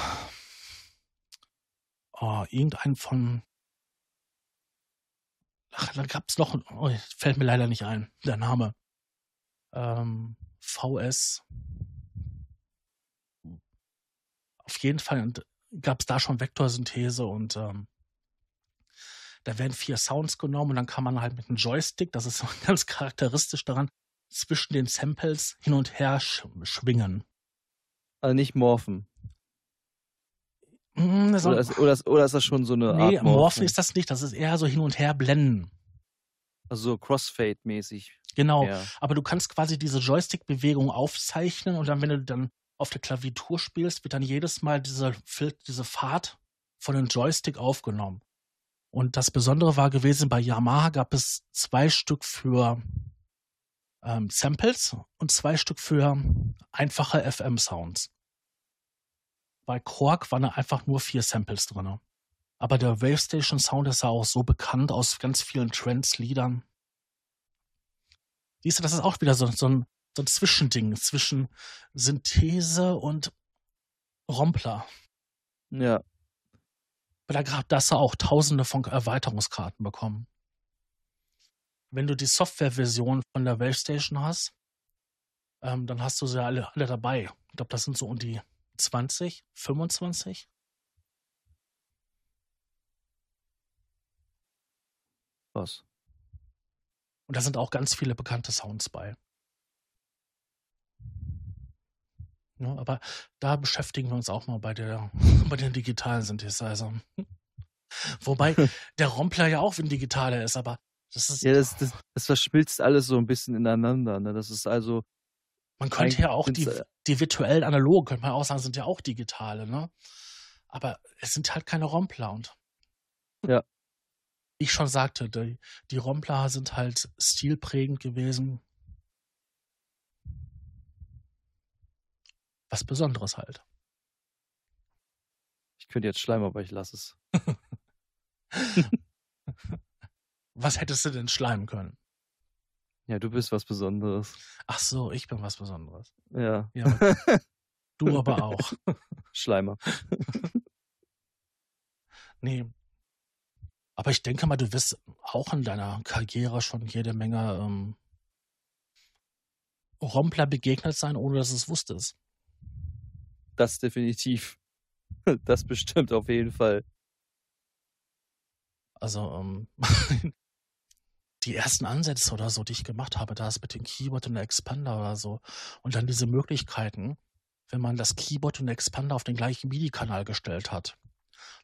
oh, irgendein von ach, da gab es noch, oh, fällt mir leider nicht ein, der Name. Ähm, VS. Auf jeden Fall gab es da schon Vektorsynthese und ähm, da werden vier Sounds genommen und dann kann man halt mit einem Joystick, das ist ganz charakteristisch daran, zwischen den Samples hin und her sch schwingen. Also nicht morphen. Mm, oder, ist, oder, ist, oder, ist, das schon so eine nee, Art Morphen? morphen ist das nicht, das ist eher so hin und her blenden. Also so Crossfade-mäßig. Genau, ja. aber du kannst quasi diese Joystick-Bewegung aufzeichnen und dann, wenn du dann auf der Klaviatur spielst, wird dann jedes Mal diese, diese Fahrt von dem Joystick aufgenommen. Und das Besondere war gewesen, bei Yamaha gab es zwei Stück für ähm, Samples und zwei Stück für einfache FM-Sounds. Bei Quark waren einfach nur vier Samples drin. Aber der Wave Station Sound ist ja auch so bekannt aus ganz vielen Trance-Liedern. Siehst du, das ist auch wieder so, so, ein, so ein Zwischending zwischen Synthese und Rompler. Ja. Weil da, da hast du auch tausende von Erweiterungskarten bekommen wenn du die Softwareversion von der Wave hast, ähm, dann hast du sie alle, alle dabei. Ich glaube, das sind so um die 20, 25. Was? Und da sind auch ganz viele bekannte Sounds bei. Ja, aber da beschäftigen wir uns auch mal bei, der, bei den digitalen Synthesizern. Wobei der Rompler ja auch ein digitaler ist, aber das ist, ja, das, das, das verschmilzt alles so ein bisschen ineinander. Ne? Das ist also. Man könnte ja auch die, die virtuellen analogen, könnte man auch sagen, sind ja auch digitale, ne? Aber es sind halt keine Rompler und. Ja. Wie ich schon sagte, die, die Rompler sind halt stilprägend gewesen. Was Besonderes halt. Ich könnte jetzt schleimen, aber ich lasse es. Was hättest du denn schleimen können? Ja, du bist was Besonderes. Ach so, ich bin was Besonderes. Ja. ja du aber auch. Schleimer. nee. Aber ich denke mal, du wirst auch in deiner Karriere schon jede Menge ähm, Rompler begegnet sein, ohne dass es wusstest. Das definitiv. Das bestimmt auf jeden Fall. Also, ähm, die ersten Ansätze oder so, die ich gemacht habe, da ist mit dem Keyboard und der Expander oder so. Und dann diese Möglichkeiten, wenn man das Keyboard und der Expander auf den gleichen MIDI-Kanal gestellt hat,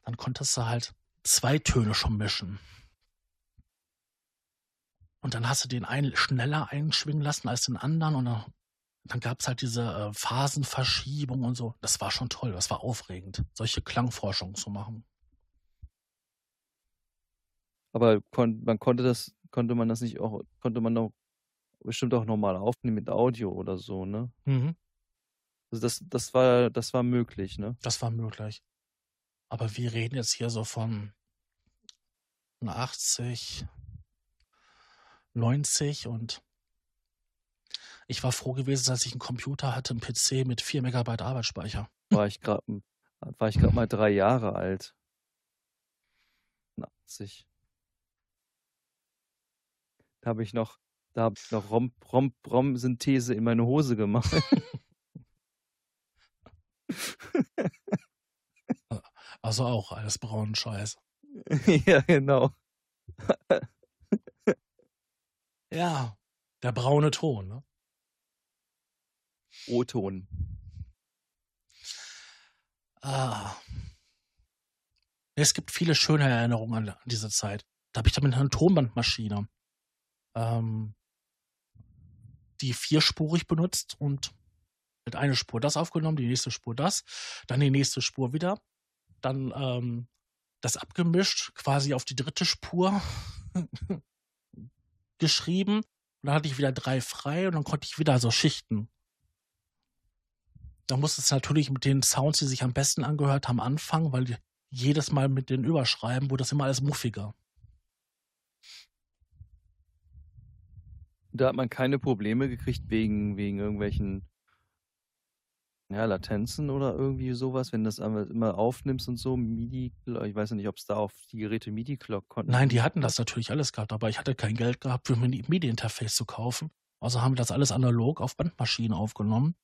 dann konntest du halt zwei Töne schon mischen. Und dann hast du den einen schneller einschwingen lassen als den anderen und dann, dann gab es halt diese äh, Phasenverschiebung und so. Das war schon toll, das war aufregend, solche Klangforschung zu machen. Aber kon man konnte das, konnte man das nicht auch, konnte man doch bestimmt auch normal aufnehmen mit Audio oder so, ne? Mhm. Also das, das war, das war möglich, ne? Das war möglich. Aber wir reden jetzt hier so von 80, 90 und ich war froh gewesen, dass ich einen Computer hatte, einen PC mit 4 Megabyte Arbeitsspeicher. War ich gerade war ich gerade mal drei Jahre alt. 80. Da habe ich noch, da habe ich noch Rom, Rom, Rom-Synthese in meine Hose gemacht. Also auch alles braunen Scheiß. ja, genau. Ja, der braune Ton, ne? O-Ton. Ah. Es gibt viele schöne Erinnerungen an, diese Zeit. Da habe ich damit eine Tonbandmaschine, ähm, die vierspurig benutzt und mit einer Spur das aufgenommen, die nächste Spur das, dann die nächste Spur wieder, dann ähm, das abgemischt, quasi auf die dritte Spur geschrieben. Und dann hatte ich wieder drei frei und dann konnte ich wieder so schichten. Da musste es natürlich mit den Sounds, die sich am besten angehört haben, anfangen, weil jedes Mal mit den Überschreiben wurde das immer alles muffiger. Da hat man keine Probleme gekriegt wegen, wegen irgendwelchen ja, Latenzen oder irgendwie sowas, wenn du das immer aufnimmst und so, MIDI, ich weiß nicht, ob es da auf die Geräte MIDI-Clock konnten. Nein, die hatten das natürlich alles gehabt, aber ich hatte kein Geld gehabt, für ein MIDI-Interface zu kaufen. Also haben wir das alles analog auf Bandmaschinen aufgenommen.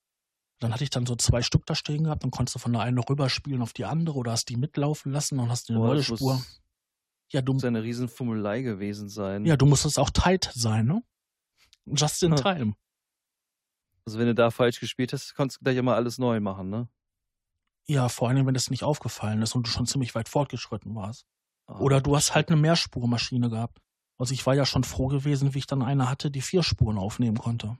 Dann hatte ich dann so zwei Stück da stehen gehabt, dann konntest du von der einen rüberspielen auf die andere oder hast die mitlaufen lassen und hast eine Boah, neue das muss, Spur. Ja, du, muss eine Riesenfummelei gewesen sein. ja, du musstest auch tight sein, ne? Just in time. Also wenn du da falsch gespielt hast, konntest du gleich immer alles neu machen, ne? Ja, vor allem, wenn es nicht aufgefallen ist und du schon ziemlich weit fortgeschritten warst. Ah, Oder du hast halt eine Mehrspurmaschine gehabt. Also ich war ja schon froh gewesen, wie ich dann eine hatte, die vier Spuren aufnehmen konnte.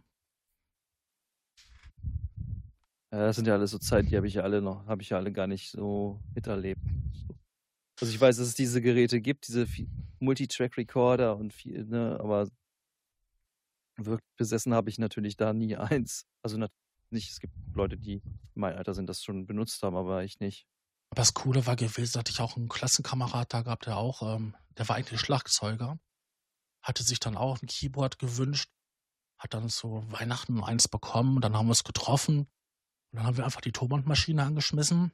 Ja, das sind ja alles so Zeiten, die habe ich ja alle noch, habe ich ja alle gar nicht so miterlebt. So. Also ich weiß, dass es diese Geräte gibt, diese Multitrack-Recorder und viel, ne, aber wirklich besessen habe ich natürlich da nie eins. Also nicht, es gibt Leute, die in meinem Alter sind, das schon benutzt haben, aber ich nicht. Aber das Coole war gewesen, hatte ich auch einen Klassenkamerad da gehabt, der auch, ähm, der war eigentlich Schlagzeuger, hatte sich dann auch ein Keyboard gewünscht, hat dann zu Weihnachten eins bekommen, dann haben wir es getroffen und dann haben wir einfach die Tonbandmaschine angeschmissen,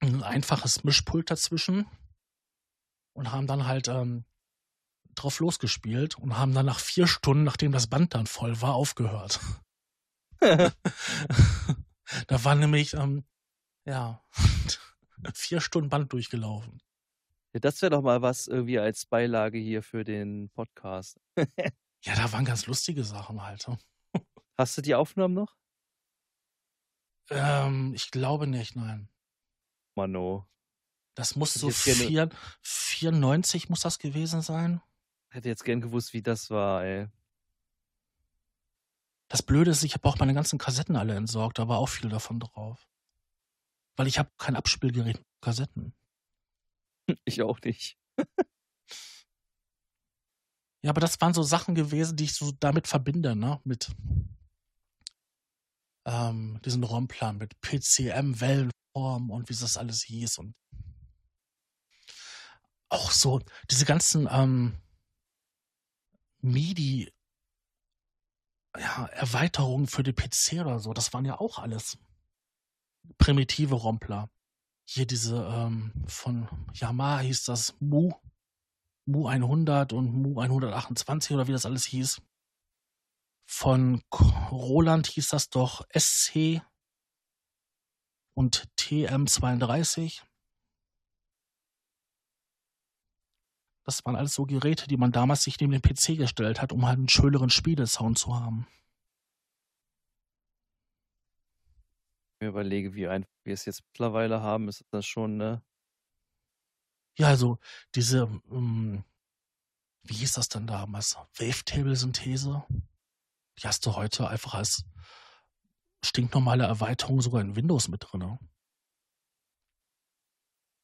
ein einfaches Mischpult dazwischen und haben dann halt ähm, drauf losgespielt und haben dann nach vier Stunden, nachdem das Band dann voll war, aufgehört. da war nämlich, ähm, ja, vier Stunden Band durchgelaufen. Ja, das wäre doch mal was irgendwie als Beilage hier für den Podcast. Ja, da waren ganz lustige Sachen halt. ne? Hast du die Aufnahmen noch? Ähm, ich glaube nicht, nein. Mano. Das muss so vier, 94 muss das gewesen sein. Hätte jetzt gern gewusst, wie das war, ey. Das Blöde ist, ich habe auch meine ganzen Kassetten alle entsorgt, da war auch viel davon drauf. Weil ich habe kein Abspielgerät mit Kassetten. Ich auch nicht. Ja, aber das waren so Sachen gewesen, die ich so damit verbinde, ne? Mit ähm, diesen Romplan, mit PCM, Wellenform und wie das alles hieß und auch so diese ganzen ähm, MIDI ja, Erweiterungen für die PC oder so, das waren ja auch alles primitive Rompler. Hier diese ähm, von Yamaha hieß das Mu Mu 100 und Mu 128 oder wie das alles hieß. Von Roland hieß das doch SC und TM32. Das waren alles so Geräte, die man damals sich neben den PC gestellt hat, um halt einen schöneren Spielesound zu haben. Ich überlege, wie einfach wir es jetzt mittlerweile haben, ist das schon, ne? Ja, also diese, ähm, wie hieß das denn damals? Wavetable-Synthese? Die hast du heute einfach als stinknormale Erweiterung sogar in Windows mit drin.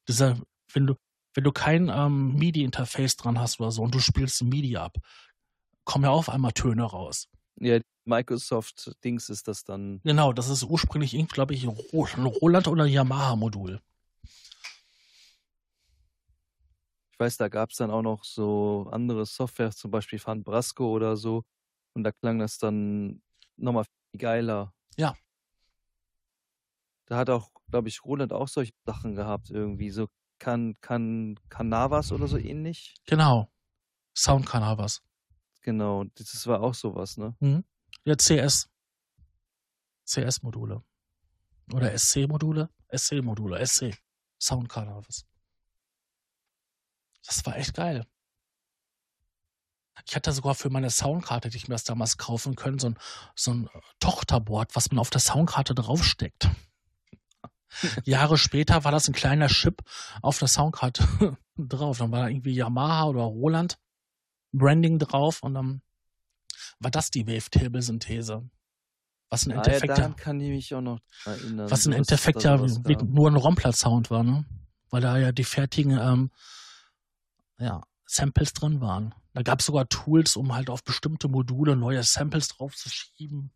Dieser, wenn du, wenn du kein ähm, MIDI-Interface dran hast oder so und du spielst ein MIDI ab, kommen ja auf einmal Töne raus. Ja, Microsoft-Dings ist das dann. Genau, das ist ursprünglich, glaube ich, ein Roland oder Yamaha-Modul. Ich weiß, da gab es dann auch noch so andere Software, zum Beispiel von Brasco oder so. Und da klang das dann nochmal viel geiler. Ja. Da hat auch, glaube ich, Roland auch solche Sachen gehabt, irgendwie. So kann, kann, Canavas oder so ähnlich. Genau. Sound Canavas. Genau, das war auch sowas, ne? Mhm. Ja, CS. CS-Module. Oder SC-Module? SC-Module, SC. Sound Canavas. Das war echt geil. Ich hatte sogar für meine Soundkarte, die ich mir das damals kaufen können, so ein, so ein Tochterboard, was man auf der Soundkarte draufsteckt. Jahre später war das ein kleiner Chip auf der Soundkarte drauf. Dann war da irgendwie Yamaha oder Roland Branding drauf und dann war das die Wavetable-Synthese. Was im Endeffekt, ah, ja, kann ich mich auch noch erinnern. Was im Endeffekt ja nur ein Rompler-Sound war, ne? Weil da ja die fertigen ähm, ja, Samples drin waren. Da gab es sogar Tools, um halt auf bestimmte Module neue Samples draufzuschieben.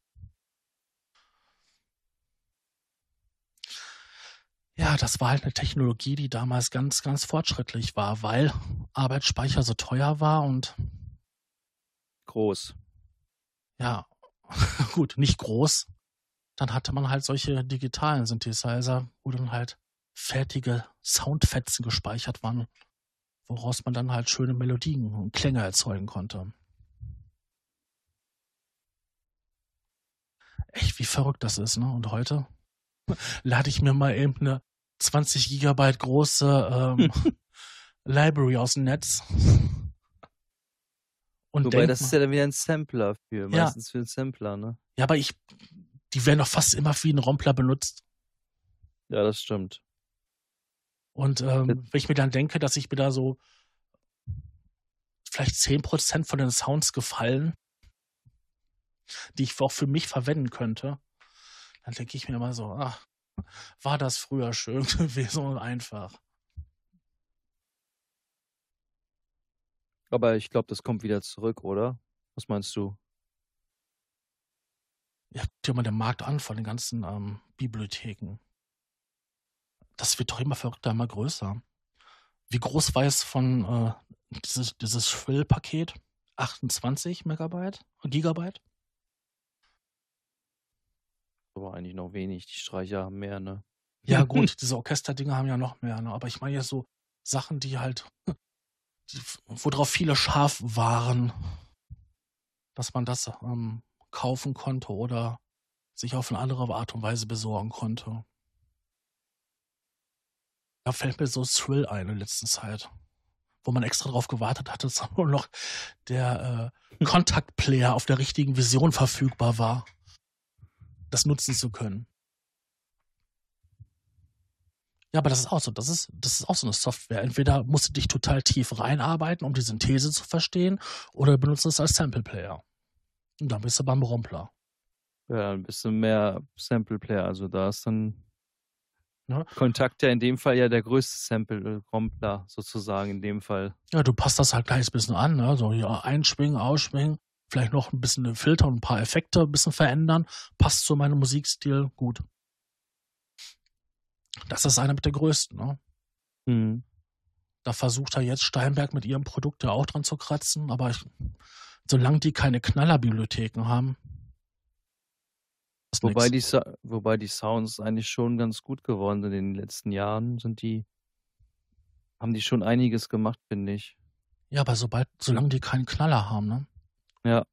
Ja, das war halt eine Technologie, die damals ganz, ganz fortschrittlich war, weil Arbeitsspeicher so teuer war und groß. Ja, gut, nicht groß. Dann hatte man halt solche digitalen Synthesizer, wo dann halt fertige Soundfetzen gespeichert waren woraus man dann halt schöne Melodien und Klänge erzeugen konnte. Echt, wie verrückt das ist, ne? Und heute lade ich mir mal eben eine 20 Gigabyte große ähm, Library aus dem Netz. Und Wobei, das ist ja dann wieder ein Sampler für, meistens ja. für einen Sampler, ne? Ja, aber ich, die werden doch fast immer wie ein Rompler benutzt. Ja, das stimmt. Und ähm, wenn ich mir dann denke, dass ich mir da so vielleicht zehn Prozent von den Sounds gefallen, die ich auch für mich verwenden könnte, dann denke ich mir immer so, ach, war das früher schön gewesen und einfach. Aber ich glaube, das kommt wieder zurück, oder? Was meinst du? Ja, guck dir mal den Markt an von den ganzen ähm, Bibliotheken das wird doch immer verrückter, immer größer. Wie groß war es von äh, dieses, dieses Shrill-Paket? 28 Megabyte? Gigabyte? Aber eigentlich noch wenig. Die Streicher haben mehr, ne? Ja, gut, diese Orchesterdinger haben ja noch mehr, ne? Aber ich meine ja so Sachen, die halt, die, worauf viele scharf waren, dass man das ähm, kaufen konnte oder sich auf eine andere Art und Weise besorgen konnte. Da fällt mir so Thrill ein in letzter Zeit. Wo man extra drauf gewartet hatte, dass nur noch der äh, Kontaktplayer auf der richtigen Vision verfügbar war, das nutzen zu können. Ja, aber das ist auch so. Das ist, das ist auch so eine Software. Entweder musst du dich total tief reinarbeiten, um die Synthese zu verstehen, oder benutzt es als Sample Player. Und dann bist du beim Rompler. Ja, ein bisschen mehr Sample Player. Also da ist dann Ne? Kontakt ja in dem Fall ja der größte Sample-Rompler sozusagen in dem Fall. Ja, du passt das halt gleich ein bisschen an, ne? So hier einschwingen, ausschwingen, vielleicht noch ein bisschen Filter und ein paar Effekte ein bisschen verändern. Passt zu meinem Musikstil gut. Das ist einer mit der größten, ne? Mhm. Da versucht er jetzt Steinberg mit ihrem Produkt ja auch dran zu kratzen, aber ich, solange die keine Knallerbibliotheken haben, Wobei die, wobei die Sounds eigentlich schon ganz gut geworden sind in den letzten Jahren, sind die, haben die schon einiges gemacht, finde ich. Ja, aber sobald, solange die keinen Knaller haben, ne? Ja.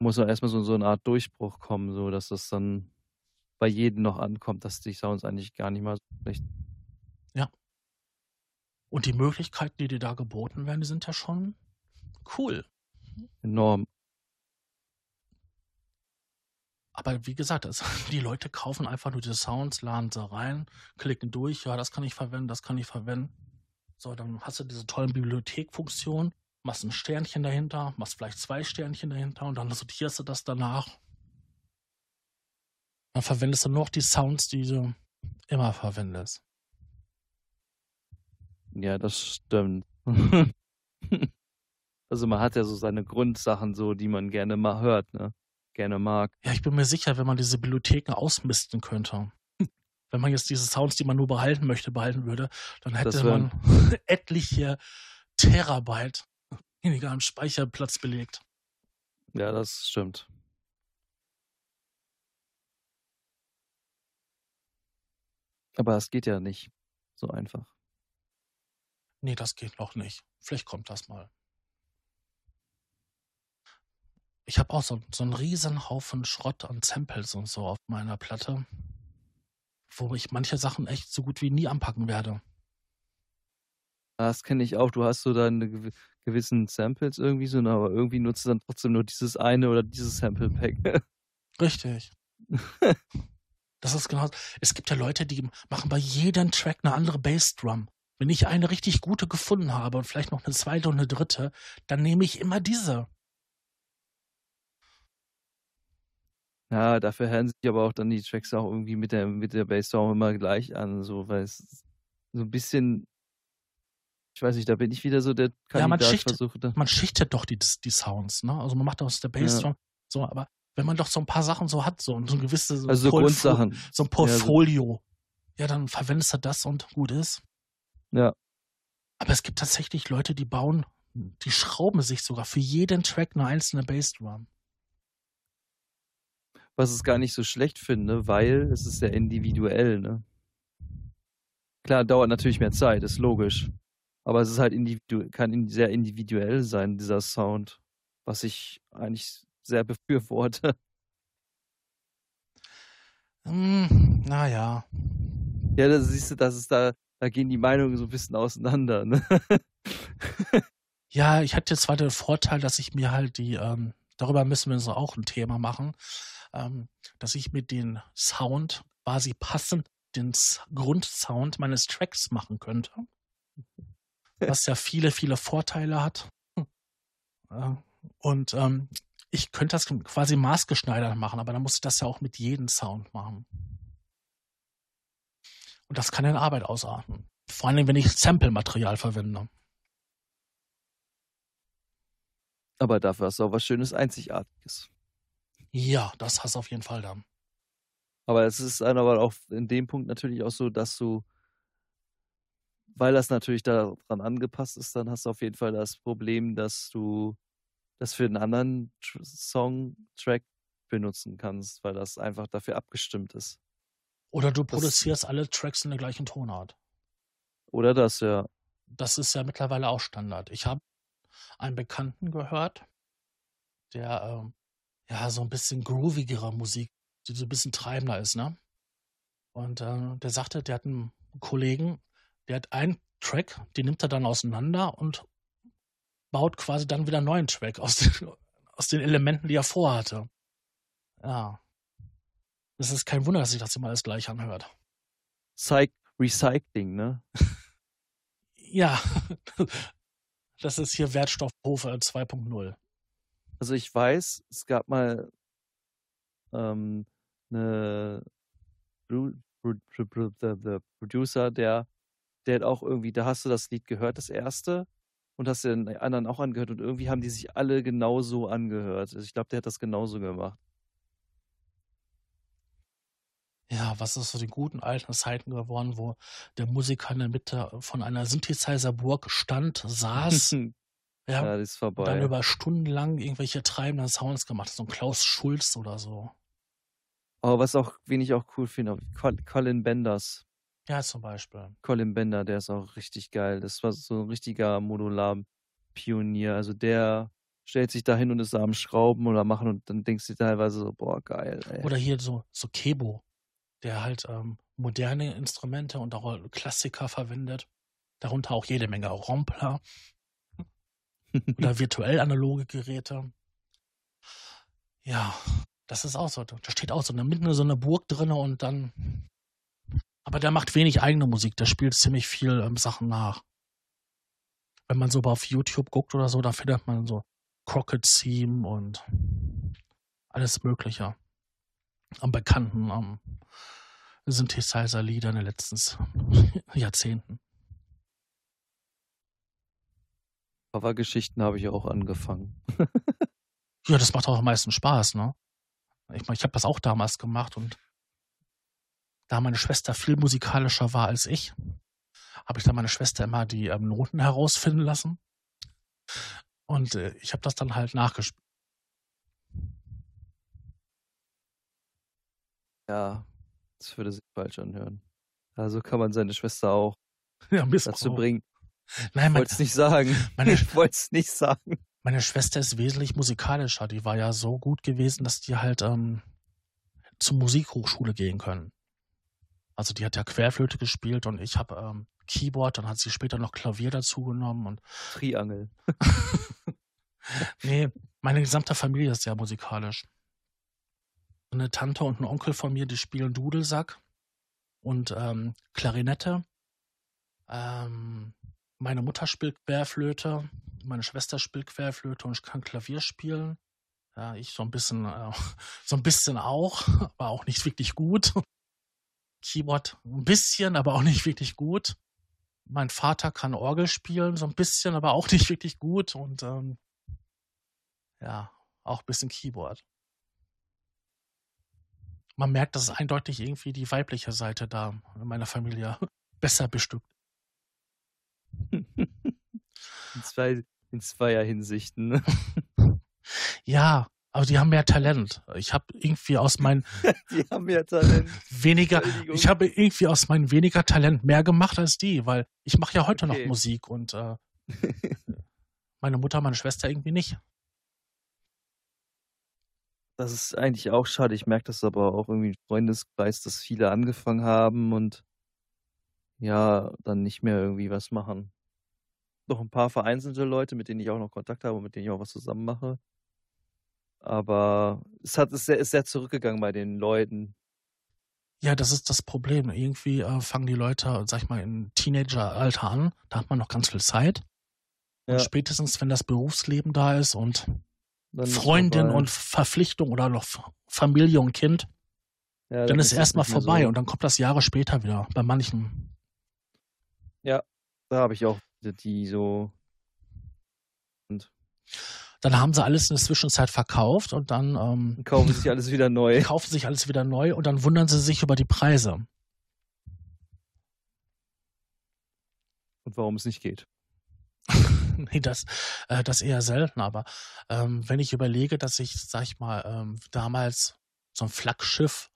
Muss auch erstmal so, so eine Art Durchbruch kommen, so dass das dann bei jedem noch ankommt, dass die Sounds eigentlich gar nicht mal so schlecht Ja. Und die Möglichkeiten, die dir da geboten werden, die sind ja schon cool. enorm. Aber wie gesagt, das, die Leute kaufen einfach nur diese Sounds, laden sie rein, klicken durch, ja, das kann ich verwenden, das kann ich verwenden. So, dann hast du diese tollen Bibliothekfunktionen, machst ein Sternchen dahinter, machst vielleicht zwei Sternchen dahinter und dann sortierst du das danach. Dann verwendest du nur noch die Sounds, die du immer verwendest. Ja, das stimmt. also man hat ja so seine Grundsachen so, die man gerne mal hört, ne? Gerne mag. Ja, ich bin mir sicher, wenn man diese Bibliotheken ausmisten könnte. Wenn man jetzt diese Sounds, die man nur behalten möchte, behalten würde, dann hätte man etliche Terabyte weniger am Speicherplatz belegt. Ja, das stimmt. Aber es geht ja nicht so einfach. Nee, das geht noch nicht. Vielleicht kommt das mal. Ich habe auch so, so einen riesen Haufen Schrott an Samples und so auf meiner Platte, wo ich manche Sachen echt so gut wie nie anpacken werde. Das kenne ich auch. Du hast so deine gew- gewissen Samples irgendwie so, aber irgendwie nutzt du dann trotzdem nur dieses eine oder dieses Sample-Pack. Richtig. Das ist genau. Es gibt ja Leute, die machen bei jedem Track eine andere Bassdrum. Wenn ich eine richtig gute gefunden habe und vielleicht noch eine zweite und eine dritte, dann nehme ich immer diese. Ja, dafür hören sich aber auch dann die Tracks auch irgendwie mit der, mit der Bass auch immer gleich an, so, weil es so ein bisschen, ich weiß nicht, da bin ich wieder so der Ja, man Kandidat, schichtet- versuche da. Man schichtet doch die, die Sounds, ne? Also man macht aus der Bassdrum so, aber wenn man doch so ein paar Sachen so hat, so, so ein gewisses so Also so Grundsachen. so ein Portfolio, ja, dann verwendest du das und gut ist. Ja. Aber es gibt tatsächlich Leute, die bauen, die schrauben sich sogar für jeden Track eine einzelne Bassdrum. Was ich gar nicht so schlecht finde, weil es ist sehr individuell, ne? Klar, dauert natürlich mehr Zeit, ist logisch. Aber es ist halt individu kann sehr individuell sein, dieser Sound, was ich eigentlich sehr befürworte. Hm, naja. Ja, da siehst du, das ist da, da gehen die Meinungen so ein bisschen auseinander, ne? Ja, ich hatte zwar den Vorteil, dass ich mir halt die, ähm, darüber müssen wir uns auch ein Thema machen, dass ich mir den Sound quasi passend den Grundsound meines Tracks machen könnte. Was ja viele, viele Vorteile hat. Äh, Und ähm, ich könnte das quasi maßgeschneidert machen, aber dann muss ich das ja auch mit jedem Sound machen. Und das kann in Arbeit ausarten. Vor allem, wenn ich Sample-Material verwende. Aber dafür hast du auch was Schönes, Einzigartiges. Ja, das hast du auf jeden Fall dann. Aber es ist dann aber auch in dem Punkt natürlich auch so, dass du, weil das natürlich daran angepasst ist, dann hast du auf jeden Fall das Problem, dass du das für einen anderen Tr- Song-Track benutzen kannst, weil das einfach dafür abgestimmt ist. Oder du Das- produzierst alle Tracks in der gleichen Tonart. Oder das, ja. Das ist ja mittlerweile auch Standard. Ich habe einen Bekannten gehört, der ähm, ja so ein bisschen groovigere Musik, die so ein bisschen treibender ist, ne? Und äh, der sagte, der hat einen Kollegen, der hat einen Track, den nimmt er dann auseinander und baut quasi dann wieder einen neuen Track aus den, aus den Elementen, die er vorhatte. Ja. Das ist kein Wunder, dass sich das immer alles gleich anhört. Cy Recycling, ne? Ja, das ist hier Wertstoffhofe 2.0. Also ich weiß, es gab mal ähm, eine Producer, der, der hat auch irgendwie, da hast du das Lied gehört, das erste, und hast den anderen auch angehört und irgendwie haben die sich alle genauso angehört. Also ich glaube, der hat das genauso gemacht. Ja, was ist so die guten alten Zeiten geworden, wo der Musiker in der Mitte von einer Synthesizer-Burg stand, saß, ja, ja, das ist und dann vorbei. über Stunden lang irgendwelche treibenden Sounds gemacht so ein Klaus Schulz oder so. Aber was auch, wen ich auch cool finde, Col- Colin Benders. Ja, zum Beispiel. Colin Bender, der ist auch richtig geil. Das war so ein richtiger Modular-Pionier. Also der stellt sich da hin und ist da am Schrauben oder machen und dann denkst du teilweise so, boah, geil, ey. Oder hier so, so Kebo. der halt ähm, moderne Instrumente und auch Klassiker verwendet. Darunter auch jede Menge Rompler oder virtuell analoge Geräte. Ja, das ist auch so. Da steht auch so eine, mitten so eine Burg drin und dann. Aber der macht wenig eigene Musik, der spielt ziemlich viel ähm, Sachen nach. Wenn man so auf YouTube guckt oder so, da findet man so Crockett Theme und alles Mögliche. Am bekannten am Synthesizer-Lieder in den letzten Jahrzehnten. Covergeschichten habe ich auch angefangen. ja, das macht auch am meisten Spaß, ne? Ich meine, ich habe das auch damals gemacht und da meine Schwester viel musikalischer war als ich, habe ich dann meine Schwester immer die ähm, Noten herausfinden lassen. Und äh, ich habe das dann halt nachgespielt. Ja, das würde sich falsch anhören. Also kann man seine Schwester auch ja, dazu bringen. Nein, ich wollte es nicht sagen. Meine, ich wollte es nicht sagen. Meine Schwester ist wesentlich musikalischer. Die war ja so gut gewesen, dass die halt ähm, zur Musikhochschule gehen können. Also die hat ja Querflöte gespielt und ich habe ähm, Keyboard, dann hat sie später noch Klavier dazu genommen und Triangel. nee, meine gesamte Familie ist sehr musikalisch. Eine Tante und ein Onkel von mir, die spielen Dudelsack und ähm, Klarinette. Ähm, meine Mutter spielt Querflöte, meine Schwester spielt Querflöte und ich kann Klavier spielen. Ja, ich so ein bisschen, äh, so ein bisschen auch, aber auch nicht wirklich gut. Keyboard ein bisschen, aber auch nicht wirklich gut. Mein Vater kann Orgel spielen, so ein bisschen, aber auch nicht wirklich gut. Und ähm, ja, auch ein bisschen Keyboard. Man merkt, dass es eindeutig irgendwie die weibliche Seite da in meiner Familie besser bestückt. In, zwei, in zweier Hinsichten. Ne? Ja, aber die haben mehr Talent. Ich habe irgendwie aus meinen die haben mehr Talent. Weniger, ich habe irgendwie aus meinem weniger Talent mehr gemacht als die, weil ich mache ja heute okay. noch Musik und äh, meine Mutter, meine Schwester irgendwie nicht. Das ist eigentlich auch schade. Ich merke das aber auch irgendwie im Freundeskreis, dass viele angefangen haben und ja, dann nicht mehr irgendwie was machen. Noch ein paar vereinzelte Leute, mit denen ich auch noch Kontakt habe und mit denen ich auch was zusammen mache. Aber es hat ist sehr, ist sehr zurückgegangen bei den Leuten. Ja, das ist das Problem. Irgendwie äh, fangen die Leute, sag ich mal, im Teenageralter an. Da hat man noch ganz viel Zeit. Ja. Und spätestens, wenn das Berufsleben da ist und dann Freundin und Verpflichtung oder noch Familie und Kind, ja, dann, dann, ist es erstmal vorbei so. und dann kommt das Jahre später wieder bei manchen. Ja, da habe ich auch die so. Und dann haben sie alles in der Zwischenzeit verkauft und dann ähm, kaufen sich alles wieder neu. Kaufen sich alles wieder neu und dann wundern sie sich über die Preise. Und warum es nicht geht. nee, das, äh, das eher selten, aber ähm, wenn ich überlege, dass ich, sag ich mal, ähm, damals so ein Flaggschiff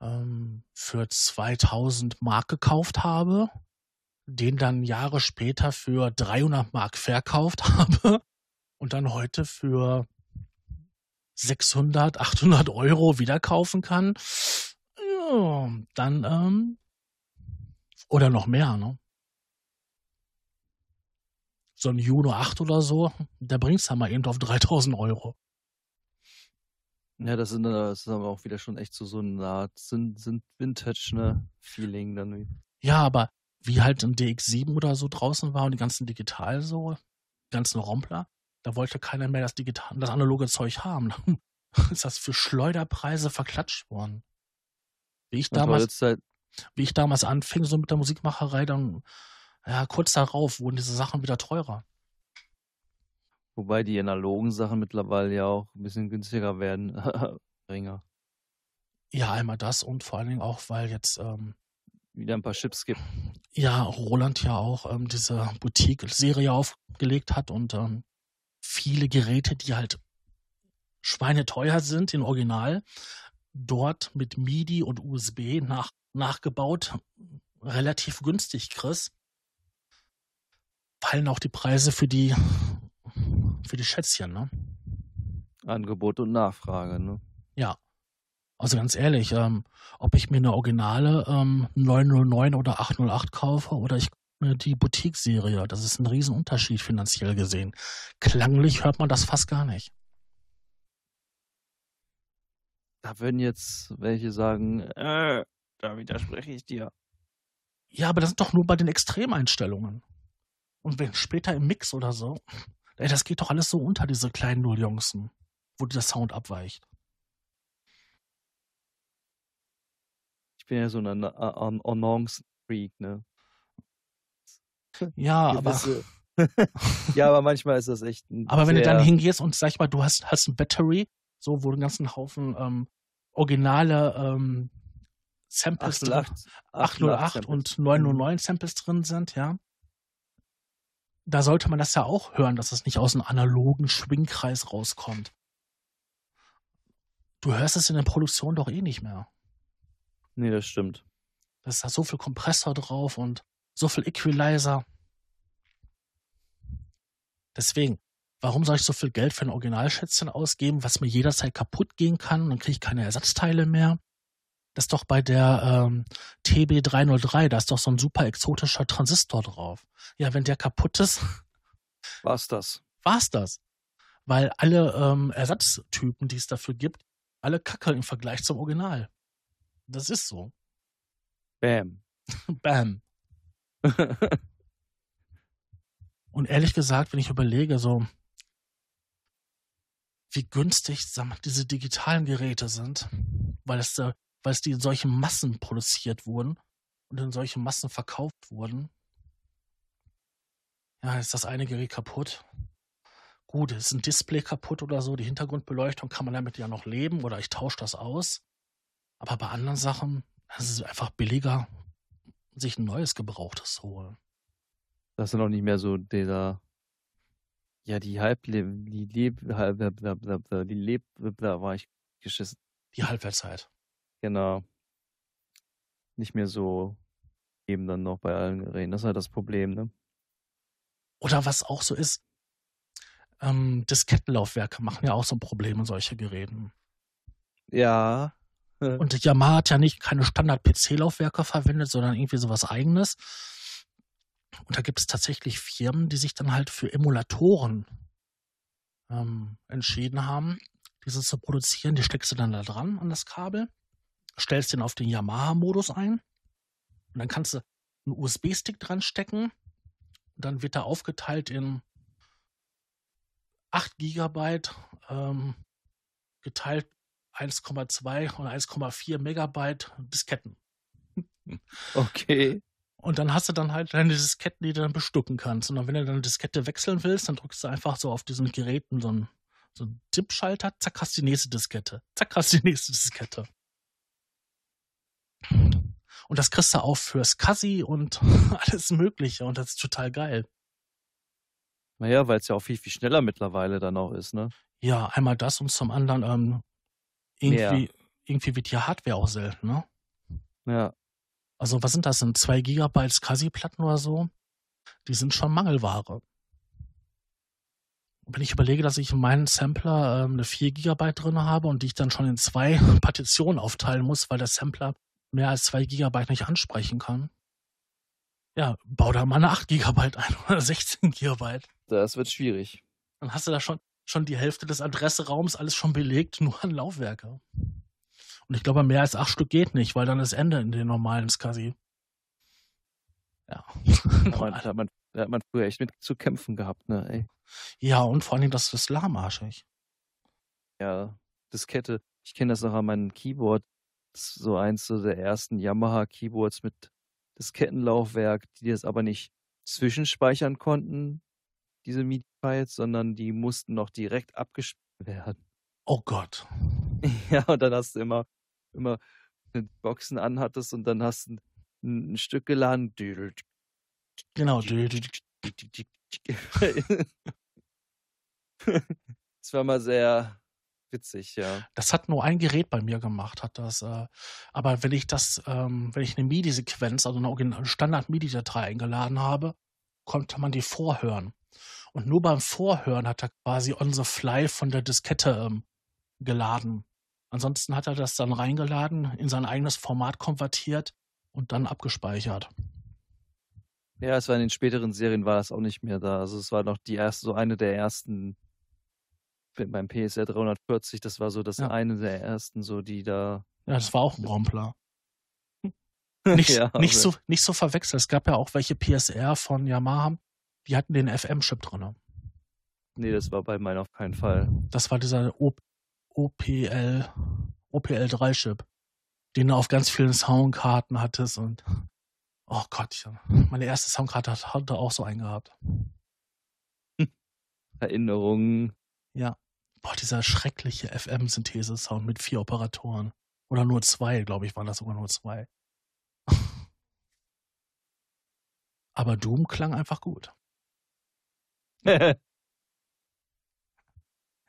ähm, für 2000 Mark gekauft habe, den dann Jahre später für 300 Mark verkauft habe und dann heute für 600, 800 Euro wieder kaufen kann, ja, dann ähm, oder noch mehr, ne? So ein Juno 8 oder so, der bringt es dann mal eben auf 3000 Euro. Ja, das, sind, das ist aber auch wieder schon echt so, so eine Art sind, sind Vintage, ne? Feeling dann. Ja, aber wie halt ein DX7 oder so draußen war und die ganzen Digital so, die ganzen Rompler, da wollte keiner mehr das digital, das analoge Zeug haben. ist das für Schleuderpreise verklatscht worden. Wie ich damals, halt wie ich damals anfing, so mit der Musikmacherei, dann, ja, kurz darauf wurden diese Sachen wieder teurer. Wobei die analogen Sachen mittlerweile ja auch ein bisschen günstiger werden. Geringer. Ja, einmal das und vor allen Dingen auch, weil jetzt ähm, wieder ein paar Chips gibt. Ja, Roland ja auch ähm, diese Boutique-Serie aufgelegt hat und ähm, viele Geräte, die halt schweineteuer sind in Original, dort mit MIDI und USB nach, nachgebaut, relativ günstig Chris. Fallen auch die Preise für die für die Schätzchen, ne? Angebot und Nachfrage, ne? Ja. Also ganz ehrlich, ähm, ob ich mir eine originale ähm, 909 oder 808 kaufe oder ich mir die Boutique-Serie, das ist ein Riesenunterschied finanziell gesehen. Klanglich hört man das fast gar nicht. Da würden jetzt welche sagen, äh, da widerspreche ich dir. Ja, aber das sind doch nur bei den Extremeinstellungen. Und wenn später im Mix oder so, ey, das geht doch alles so unter, diese kleinen Nulljunksen, wo der Sound abweicht. Bin ja so ein Annonce-Freak, ne? Ja, aber. ja, aber manchmal ist das echt ein Aber wenn du dann hingehst und sag ich mal, du hast, hast ein Battery, so wo du einen ganzen Haufen ähm, originale ähm, Samples 808, 808 und 909 Samples drin sind, ja. Da sollte man das ja auch hören, dass es nicht aus einem analogen Schwingkreis rauskommt. Du hörst es in der Produktion doch eh nicht mehr. Nee, das stimmt. Da ist da so viel Kompressor drauf und so viel Equalizer. Deswegen, warum soll ich so viel Geld für ein Originalschätzchen ausgeben, was mir jederzeit kaputt gehen kann und dann kriege ich keine Ersatzteile mehr? Das ist doch bei der ähm, TB303, da ist doch so ein super exotischer Transistor drauf. Ja, wenn der kaputt ist. War's das? War's das. Weil alle ähm, Ersatztypen, die es dafür gibt, alle kacke im Vergleich zum Original. Das ist so. Bam. Bam. Und ehrlich gesagt, wenn ich überlege, so wie günstig mal, diese digitalen Geräte sind, weil es, weil es die in solchen Massen produziert wurden und in solchen Massen verkauft wurden. Ja, ist das eine Gerät kaputt. Gut, ist ein Display kaputt oder so, die Hintergrundbeleuchtung kann man damit ja noch leben oder ich tausche das aus. Aber bei anderen Sachen, es ist einfach billiger, sich ein neues Gebrauchtes holen. Das ist noch nicht mehr so dieser, ja, die Halb, die Leb, die Leb, da war ich geschissen. Die Halbwertszeit. Genau. Nicht mehr so eben dann noch bei allen Geräten. Das ist halt das Problem, ne? Oder was auch so ist, ähm, Diskettenlaufwerke machen ja auch so Probleme in solche Geräten. Ja, und Yamaha hat ja nicht keine Standard-PC-Laufwerke verwendet, sondern irgendwie sowas eigenes. Und da gibt es tatsächlich Firmen, die sich dann halt für Emulatoren ähm, entschieden haben, diese zu produzieren. Die steckst du dann da dran an das Kabel, stellst den auf den Yamaha-Modus ein und dann kannst du einen USB-Stick dran stecken. Und dann wird er aufgeteilt in 8 Gigabyte ähm, geteilt 1,2 und 1,4 Megabyte Disketten. Okay. Und dann hast du dann halt deine Disketten, die du dann bestücken kannst. Und dann, wenn du deine Diskette wechseln willst, dann drückst du einfach so auf diesen Geräten so einen, so einen Tippschalter, zack, hast die nächste Diskette. Zack, hast die nächste Diskette. Und das kriegst du auch fürs Cassi und alles Mögliche. Und das ist total geil. Naja, weil es ja auch viel, viel schneller mittlerweile dann auch ist, ne? Ja, einmal das und zum anderen, ähm, irgendwie, irgendwie wird die Hardware auch selten, ne? Ja. Also was sind das? Sind zwei Gigabyte SCSI-Platten oder so? Die sind schon Mangelware. wenn ich überlege, dass ich in meinem Sampler ähm, eine 4 Gigabyte drin habe und die ich dann schon in zwei Partitionen aufteilen muss, weil der Sampler mehr als 2 Gigabyte nicht ansprechen kann. Ja, bau da mal eine 8 Gigabyte ein oder 16 Gigabyte. Das wird schwierig. Dann hast du da schon schon die Hälfte des Adresseraums alles schon belegt, nur an Laufwerke. Und ich glaube, mehr als acht Stück geht nicht, weil dann ist Ende in den normalen SCSI. Ja. Da hat, man, da hat man früher echt mit zu kämpfen gehabt, ne, ey. Ja, und vor allem das ist lahmarschig. Ja, Diskette. Ich kenne das noch an meinem Keyboard. So eins so der ersten Yamaha-Keyboards mit Diskettenlaufwerk, die das aber nicht zwischenspeichern konnten, diese MIDI-Files, sondern die mussten noch direkt abgespielt werden. Oh Gott. Ja, und dann hast du immer, immer Boxen anhattest und dann hast du ein, ein Stück geladen. Genau. das war mal sehr witzig, ja. Das hat nur ein Gerät bei mir gemacht, hat das. Äh, aber wenn ich das, ähm, wenn ich eine MIDI-Sequenz, also eine Standard-MIDI-Datei eingeladen habe, konnte man die vorhören. Und nur beim Vorhören hat er quasi on the fly von der Diskette ähm, geladen. Ansonsten hat er das dann reingeladen, in sein eigenes Format konvertiert und dann abgespeichert. Ja, es war in den späteren Serien war das auch nicht mehr da. Also es war noch die erste, so eine der ersten beim PSR 340, das war so das Ja. eine der ersten, so die da. Ja, das war auch ein Rompler. Nicht, Ja, nicht, so, nicht so verwechselt. Es gab ja auch welche PSR von Yamaha, die hatten den FM-Chip drin. Nee, das war bei meinen auf keinen Fall. Das war dieser O- OPL, OPL3-Chip, den du auf ganz vielen Soundkarten hattest und oh Gott, meine erste Soundkarte hat- hatte auch so einen gehabt. Erinnerungen. Ja. Boah, dieser schreckliche FM-Synthese-Sound mit vier Operatoren. Oder nur zwei, glaube ich, waren das sogar nur zwei. Aber Doom klang einfach gut.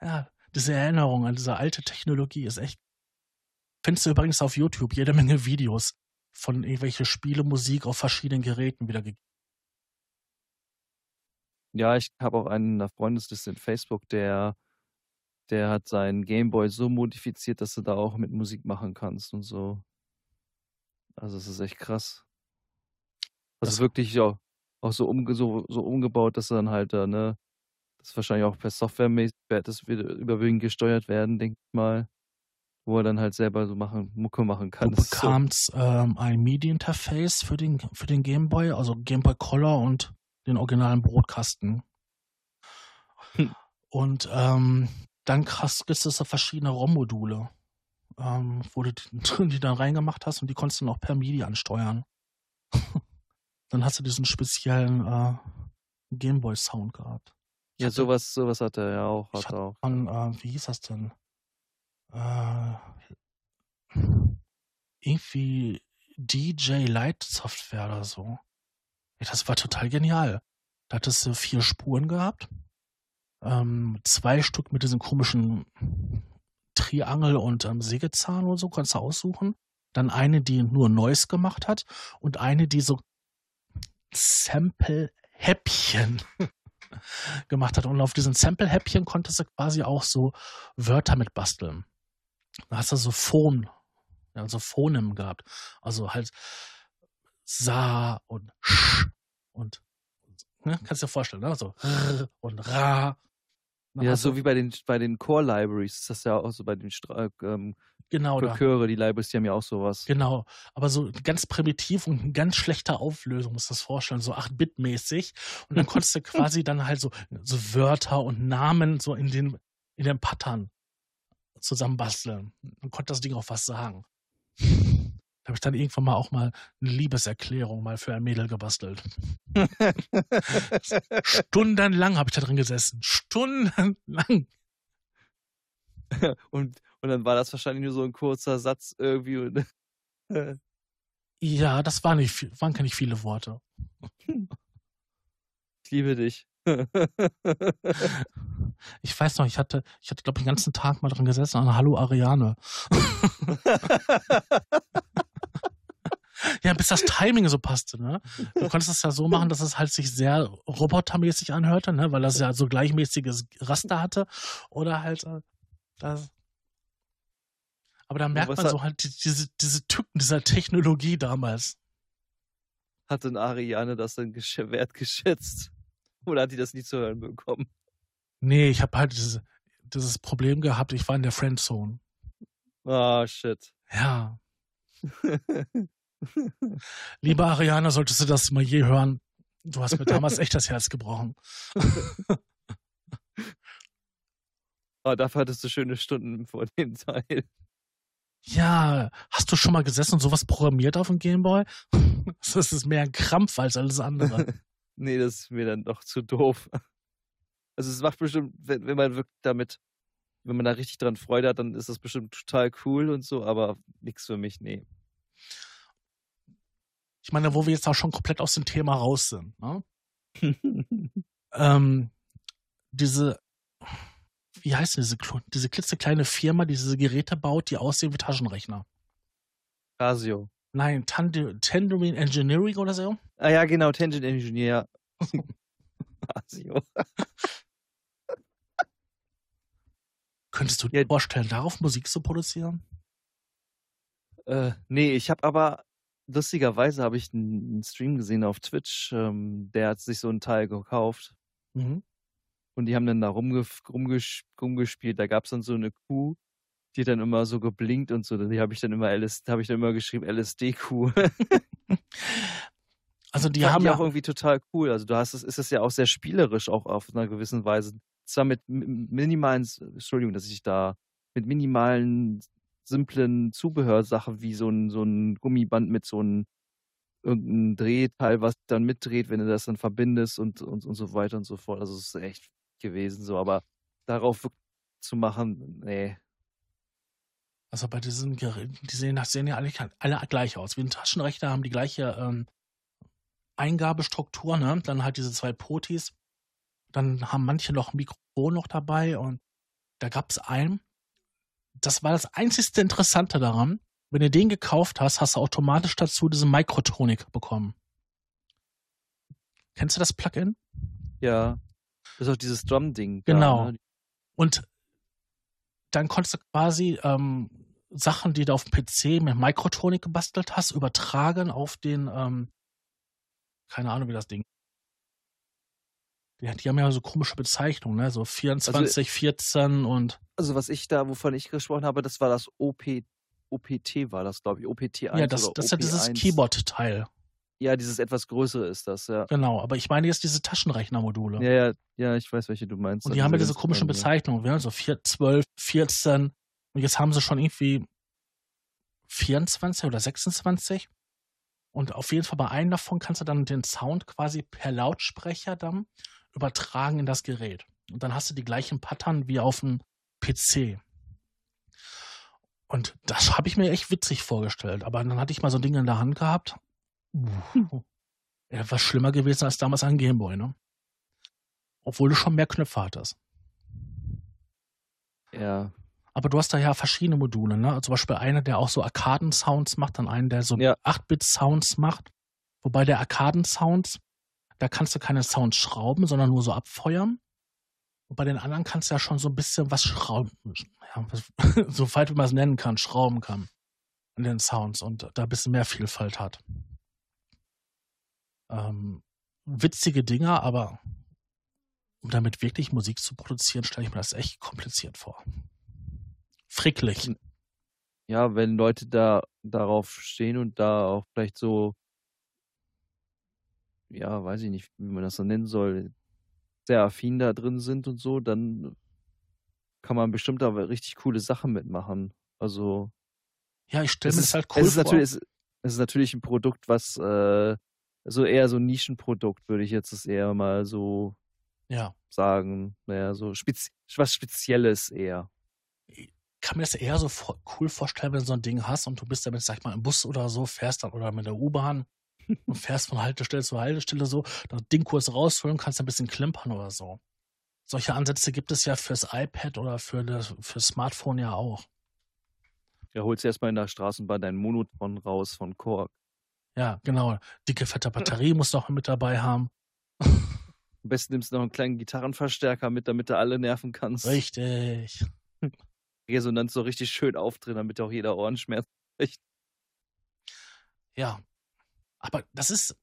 Ja, diese Erinnerung an diese alte Technologie ist echt. Findest du übrigens auf YouTube jede Menge Videos von irgendwelche Spiele, Musik auf verschiedenen Geräten wieder gegeben. ja, ich habe auch einen in der Freundesliste in Facebook, der, der hat seinen Gameboy so modifiziert, dass du da auch mit Musik machen kannst und so. Also es ist echt krass. Also Das- wirklich ja, auch so, umge so, so umgebaut, dass er dann halt da, ne, das wahrscheinlich auch per Software wird das wieder überwiegend gesteuert werden, denke ich mal. Wo er dann halt selber so machen, Mucke machen kann. Du Das ist so- bekamst ähm, ein MIDI-Interface für den, für den Gameboy, also Gameboy Color und den originalen Brotkasten. Hm. Und ähm, dann es da verschiedene ROM-Module, ähm, wo du die, die dann reingemacht hast und die konntest du noch per MIDI ansteuern. dann hast du diesen speziellen äh, Gameboy-Sound gehabt. Ich Ja, hatte- sowas, sowas hat er ja auch, hat auch. von, äh, wie hieß das denn? Äh, irgendwie DJ Light Software oder so. Ja, das war total genial. Da hattest du vier Spuren gehabt. Ähm, zwei Stück mit diesem komischen Triangel und ähm, Sägezahn oder so, konntest du aussuchen. Dann eine, die nur Noise gemacht hat und eine, die so Sample-Häppchen gemacht hat. Und auf diesen Sample-Häppchen konntest du quasi auch so Wörter mit basteln. Da hast du so Phon, ja, so Phonem gehabt. Also halt Sa und Sch und ne, kannst dir vorstellen, ne? So R und Ra. Ja, so wie bei den, bei den Core Libraries ist das ja auch so bei den Stra ähm, genau für da. Chöre, die die haben ja auch sowas. Genau, aber so ganz primitiv und in ganz schlechter Auflösung, musst du das vorstellen, so 8-Bit-mäßig. Und dann konntest du quasi dann halt so, so Wörter und Namen so in den, in den Pattern zusammenbasteln. Dann konnte das Ding auch was sagen. Da habe ich dann irgendwann mal auch mal eine Liebeserklärung mal für ein Mädel gebastelt. Stundenlang habe ich da drin gesessen. Stundenlang. und, und dann war das wahrscheinlich nur so ein kurzer Satz irgendwie. Und, Ja, das war nicht, viel- waren nicht viele Worte. ich liebe dich. Ich weiß noch, ich hatte, ich hatte, glaube ich, den ganzen Tag mal dran gesessen an Hallo Ariane. Ja, bis das Timing so passte, ne? Du konntest es ja so machen, dass es halt sich sehr robotermäßig anhörte, ne? Weil das ja so gleichmäßiges Raster hatte. Oder halt äh, das. Aber da merkt man hat- so halt die, diese, diese Tücken dieser Technologie damals. Hat denn Ariane das dann gesch- wertgeschätzt? Oder hat die das nie zu hören bekommen? Nee, ich habe halt diese, dieses Problem gehabt, ich war in der Friendzone. Ah, shit. Ja. Liebe Ariane, solltest du das mal je hören. Du hast mir damals echt das Herz gebrochen. Aber dafür hattest du schöne Stunden vor dem Teil. Ja, hast du schon mal gesessen und sowas programmiert auf dem Gameboy? Das ist mehr ein Krampf als alles andere. nee, das ist mir dann doch zu doof. Also es macht bestimmt, wenn, wenn man wirklich damit, wenn man da richtig dran Freude hat, dann ist das bestimmt total cool und so, aber nichts für mich, nee. Ich meine, wo wir jetzt auch schon komplett aus dem Thema raus sind. Ne? Ähm, diese, wie heißt denn diese, diese klitzekleine Firma, die diese Geräte baut, die aussehen wie Taschenrechner? Casio. Nein, Tand- Tangerine Engineering oder so? Ah ja, genau, Tangent Engineer. Casio. Könntest du dir Ja. vorstellen, darauf Musik zu produzieren? Äh, ne, ich habe aber lustigerweise habe ich 'n 'n Stream gesehen auf Twitch, ähm, der hat sich so 'n Teil gekauft. Mhm. Und die haben dann da rumgef rumgesch rumgespielt. Da gab's dann so 'ne Kuh, die dann immer so geblinkt und so. Die habe ich dann immer LS habe ich dann immer geschrieben LSD-Kuh. Also, die Fand haben ich ja auch irgendwie total cool. Also, du hast es ist es ja auch sehr spielerisch auch auf 'ner gewissen Weise. Zwar mit minimalen Entschuldigung, dass ich da mit minimalen, simplen Zubehörsachen wie so 'n so 'n Gummiband mit so 'n irgend 'n Drehteil, was dann mitdreht, wenn du das dann verbindest und und und so weiter und so fort. Also, es ist echt gewesen so, aber darauf zu machen, ne. Also, bei diesen Geräten, die sehen das sehen ja alle alle gleich aus. Wie 'n Taschenrechner, haben die gleiche, ähm, Eingabestruktur, ne? Dann halt diese 2 Potis. Dann haben manche noch 'n Mikrofon noch dabei und da gab's einen das war das einzigste Interessante daran. Wenn du den gekauft hast, hast du automatisch dazu diese Microtronic bekommen. Kennst du das Plugin? Ja. Das ist auch dieses Drum-Ding da, Genau. ne? Und dann konntest du quasi, ähm, Sachen, die du aufm PC mit Microtronic gebastelt hast, übertragen auf den, ähm keine Ahnung, wie das Ding Ja, die haben ja so komische Bezeichnungen, ne? So Also 24, 14 und Also, was ich da wovon ich gesprochen habe, das war das OP OPT war das, glaube ich, OPT1 Ja, das oder das ist ja dieses OP1. Keyboard-Teil. Ja, dieses etwas größere ist das, ja. Genau, aber ich meine jetzt diese Taschenrechnermodule. Ja, ja, ja, ich weiß, welche du meinst. Und Ja, die haben ja diese komischen ja. Bezeichnungen, ne? So vier 12, 14 und jetzt haben sie schon irgendwie 24 oder 26. Und auf jeden Fall bei einem davon kannst du dann den Sound quasi per Lautsprecher dann übertragen in das Gerät. Und dann hast du die gleichen Pattern wie aufm PC. Und das habe ich mir echt witzig vorgestellt. Aber dann hatte ich mal so 'n Ding in der Hand gehabt. Uh, ja, war schlimmer gewesen als damals ein Gameboy, ne? Obwohl du schon mehr Knöpfe hattest. Ja. Aber du hast da ja verschiedene Module, ne? Zum Beispiel einer, der auch so Arkaden-Sounds macht, dann einen, der so Ja. 8-Bit-Sounds macht. Wobei der Arkaden-Sounds, da kannst du keine Sounds schrauben, sondern nur so abfeuern. Und bei den anderen kannst du ja schon so 'n bisschen was schrauben ja, was so weit wie man's nennen kann, schrauben kann an den Sounds und da bisschen mehr Vielfalt hat. Ähm, witzige Dinger, aber um damit wirklich Musik zu produzieren, stelle ich mir das echt kompliziert vor. Fricklig. Hm. Ja, wenn Leute da darauf stehen und da auch vielleicht so ja, weiß ich nicht, wie man das so nennen soll, sehr affin da drin sind und so, dann kann man bestimmt da richtig coole Sachen mitmachen. Also Ja, ich stelle es mir ist das halt es cool ist vor. natürlich es es ist natürlich 'n Produkt, was, äh so eher so 'n Nischenprodukt, würde ich jetzt das eher mal so Ja. sagen. Na ja, so spez was Spezielles eher. Ich kann mir das eher so cool vorstellen, wenn du so 'n Ding hast und du bist damit, sage ich mal, im Bus oder so, fährst dann oder mit der U-Bahn und fährst von Haltestelle zu Haltestelle so, das Ding kurz rausholen, kannst ein bisschen klimpern oder so. Solche Ansätze gibt es ja fürs iPad oder für das fürs Smartphone ja auch. Ja, holst erst mal in der Straßenbahn deinen Monotron raus von Korg. Ja, genau. Dicke, fette Batterie musst du auch mit dabei haben. Am besten nimmst du noch 'n kleinen Gitarrenverstärker mit, damit du alle nerven kannst. Richtig. Resonanz so richtig schön aufdrehen, damit auch jeder Ohrenschmerz kriegt. Ja. Aber das ist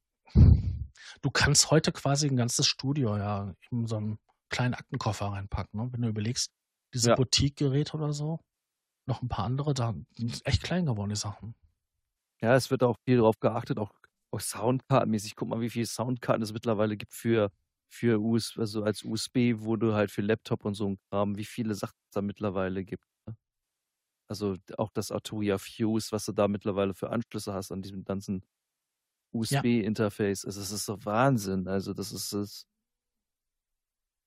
du kannst heute quasi 'n ganzes Studio ja in so 'n kleinen Aktenkoffer reinpacken, ne? Wenn du überlegst, diese Ja. Boutique-Geräte oder so, noch 'n paar andere, da sind echt klein geworden, die Sachen. Ja, es wird auch viel drauf geachtet, auch auch soundkartenmäßig. Guck mal, wie viele Soundkarten es mittlerweile gibt für für US also als USB, wo du halt für Laptop und so 'n Kram wie viele Sachen es da mittlerweile gibt, ne? Also, auch das Arturia Fuse, was du da mittlerweile für Anschlüsse hast an diesem ganzen Ja. USB-Interface. Also, es ist so Wahnsinn. Also, das ist es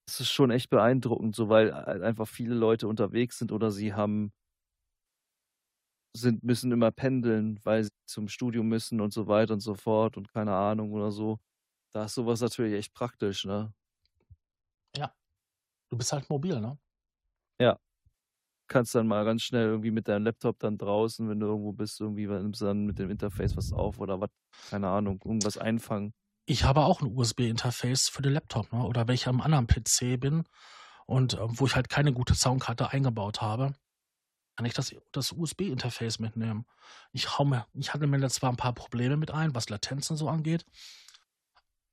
das ist schon echt beeindruckend, so weil einfach viele Leute unterwegs sind oder sie haben sind müssen immer pendeln, weil sie zum Studium müssen und so weiter und so fort und keine Ahnung oder so. Da ist so was natürlich echt praktisch, ne? Ja. Du bist halt mobil, ne? Ja. Kannst dann mal ganz schnell irgendwie mit deinem Laptop dann draußen, wenn du irgendwo bist, irgendwie nimmst du dann mit dem Interface was auf oder was, keine Ahnung, irgendwas einfangen. Ich habe auch 'n USB-Interface für den Laptop, ne? Oder wenn ich am anderen PC bin und äh, wo ich halt keine gute Soundkarte eingebaut habe, kann ich das, das USB-Interface mitnehmen. Ich, hau mir, ich hatte mir da zwar ein paar Probleme mit ein, was Latenzen so angeht,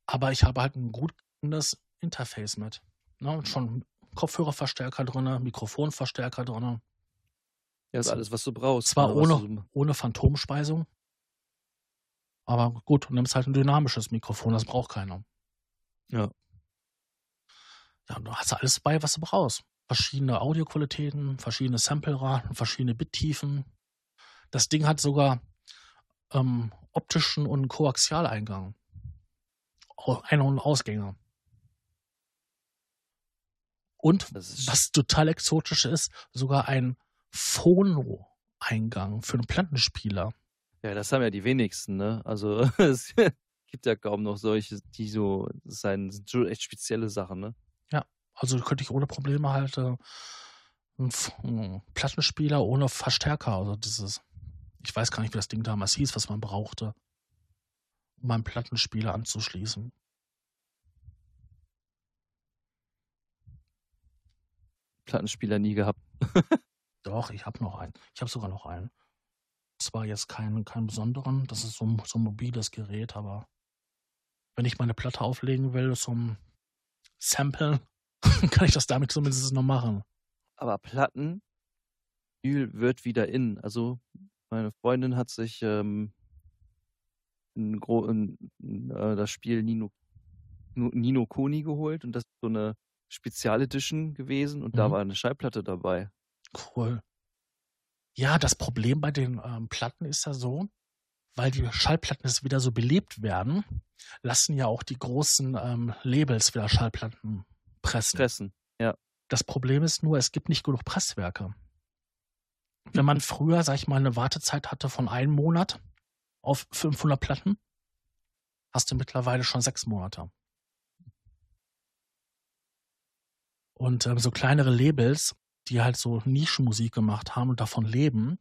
aber ich habe halt ein gutes Interface mit. Ne? Und schon Kopfhörerverstärker drin, Mikrofonverstärker drin. Ja, ist alles, was du brauchst. Zwar ne, ohne, du- ohne Phantomspeisung, aber gut, du nimmst halt ein dynamisches Mikrofon, das braucht keiner. Ja. Ja, und du hast alles bei, was du brauchst. Verschiedene Audioqualitäten, verschiedene Sampleraten, verschiedene Bittiefen. Das Ding hat sogar ähm, optischen und Koaxialeingang. Ein- und Ausgänge. Und was total exotisch ist, sogar ein Phono-Eingang für einen Plattenspieler. Ja, das haben ja die wenigsten, ne? Also es gibt ja kaum noch solche, die so, das sind schon echt spezielle Sachen, ne? Also könnte ich ohne Probleme halt äh, einen, Plattenspieler ohne Verstärker, also dieses, ich weiß gar nicht, wie das Ding damals hieß, was man brauchte, um einen Plattenspieler anzuschließen. Plattenspieler nie gehabt. Doch, ich habe noch einen. Ich habe sogar noch einen. Zwar jetzt keinen, keinen besonderen, das ist so, ein- so ein mobiles Gerät, aber wenn ich meine Platte auflegen will zum Sample, kann ich das damit zumindest noch machen. Aber Platten, Vinyl wird wieder in. Also meine Freundin hat sich ähm, ein, gro- ein, ein, äh, das Spiel Nino, Nino Kuni geholt und das ist so eine Spezialedition gewesen und da Mhm. war eine Schallplatte dabei. Cool. Ja, das Problem bei den ähm, Platten ist ja so, weil die Schallplatten jetzt wieder so belebt werden, lassen ja auch die großen ähm, Labels wieder Schallplatten pressen. Pressen. Das Problem ist nur, es gibt nicht genug Presswerke. Wenn man früher, sag ich mal, eine Wartezeit hatte von einem Monat auf 500 Platten, hast du mittlerweile schon sechs Monate. Und ähm, so kleinere Labels, die halt so Nischenmusik gemacht haben und davon leben,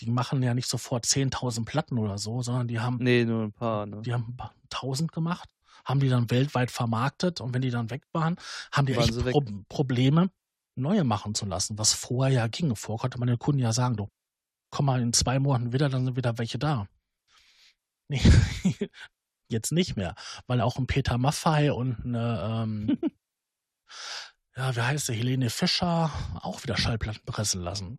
die machen ja nicht sofort 10.000 Platten oder so, sondern die haben Nee, nur ein paar, ne? die haben ein paar tausend gemacht, haben die dann weltweit vermarktet und wenn die dann weg waren, haben die Waren echt. Pro Probleme, neue machen zu lassen, was vorher ja ging. Vorher konnte man den Kunden ja sagen, du, komm mal in zwei Monaten wieder, dann sind wieder welche da. Nee, jetzt nicht mehr, weil auch ein Peter Maffei und eine, ähm, ja, wie heißt sie, Helene Fischer auch wieder Schallplatten pressen lassen.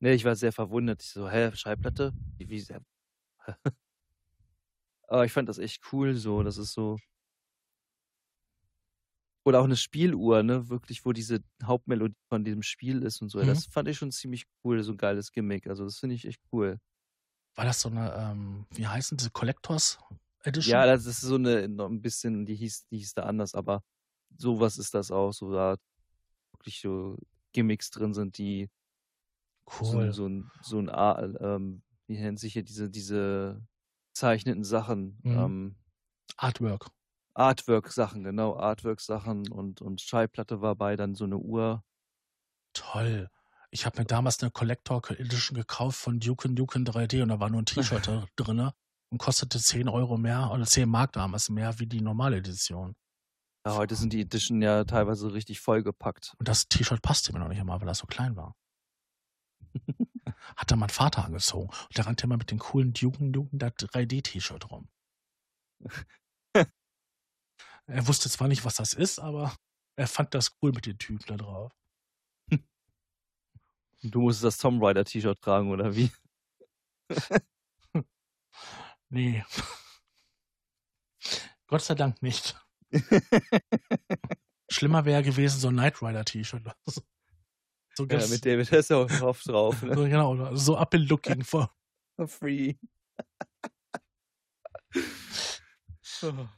Nee, ich war sehr verwundert. Ich so, hä, Schallplatte? Wie, wie sehr? Aber ich fand das echt cool, so, das ist so. Oder auch eine Spieluhr, ne, wirklich, wo diese Hauptmelodie von diesem Spiel ist und so. Mhm. Das fand ich schon ziemlich cool, so ein geiles Gimmick. Also, das finde ich echt cool. War das so eine, ähm, wie heißen diese Collectors Edition? Ja, das ist so eine, noch ein bisschen, die hieß, die hieß da anders, aber sowas ist das auch, so da wirklich so Gimmicks drin sind, die cool. so, so ein, so ein, A- ähm, wie nennt sich hier diese, diese zeichneten Sachen, Mhm. ähm, Artwork. Artwork-Sachen, genau, Artwork-Sachen und, und Schallplatte war bei, dann so eine Uhr. Toll. Ich habe mir damals eine Collector Edition gekauft von Duke Duke 3D und da war nur ein T-Shirt drin und kostete 10 Euro mehr oder 10 Mark damals mehr wie die normale Edition. Ja, heute sind die Edition ja teilweise richtig vollgepackt. Und das T-Shirt passte mir noch nicht einmal, weil das so klein war. Hat dann mein Vater angezogen und der rannte immer mit dem coolen Duke Duke 3D-T-Shirt rum. er wusste zwar nicht, was das ist, aber er fand das cool mit den Typen da drauf. Du musst das Tomb Raider T-Shirt tragen, oder wie? Nee. Gott sei Dank nicht. Schlimmer wäre gewesen so ein Knight Rider T-Shirt. So, Ja, mit David Hasselhoff drauf, ne? so genau, so up in looking for. Free.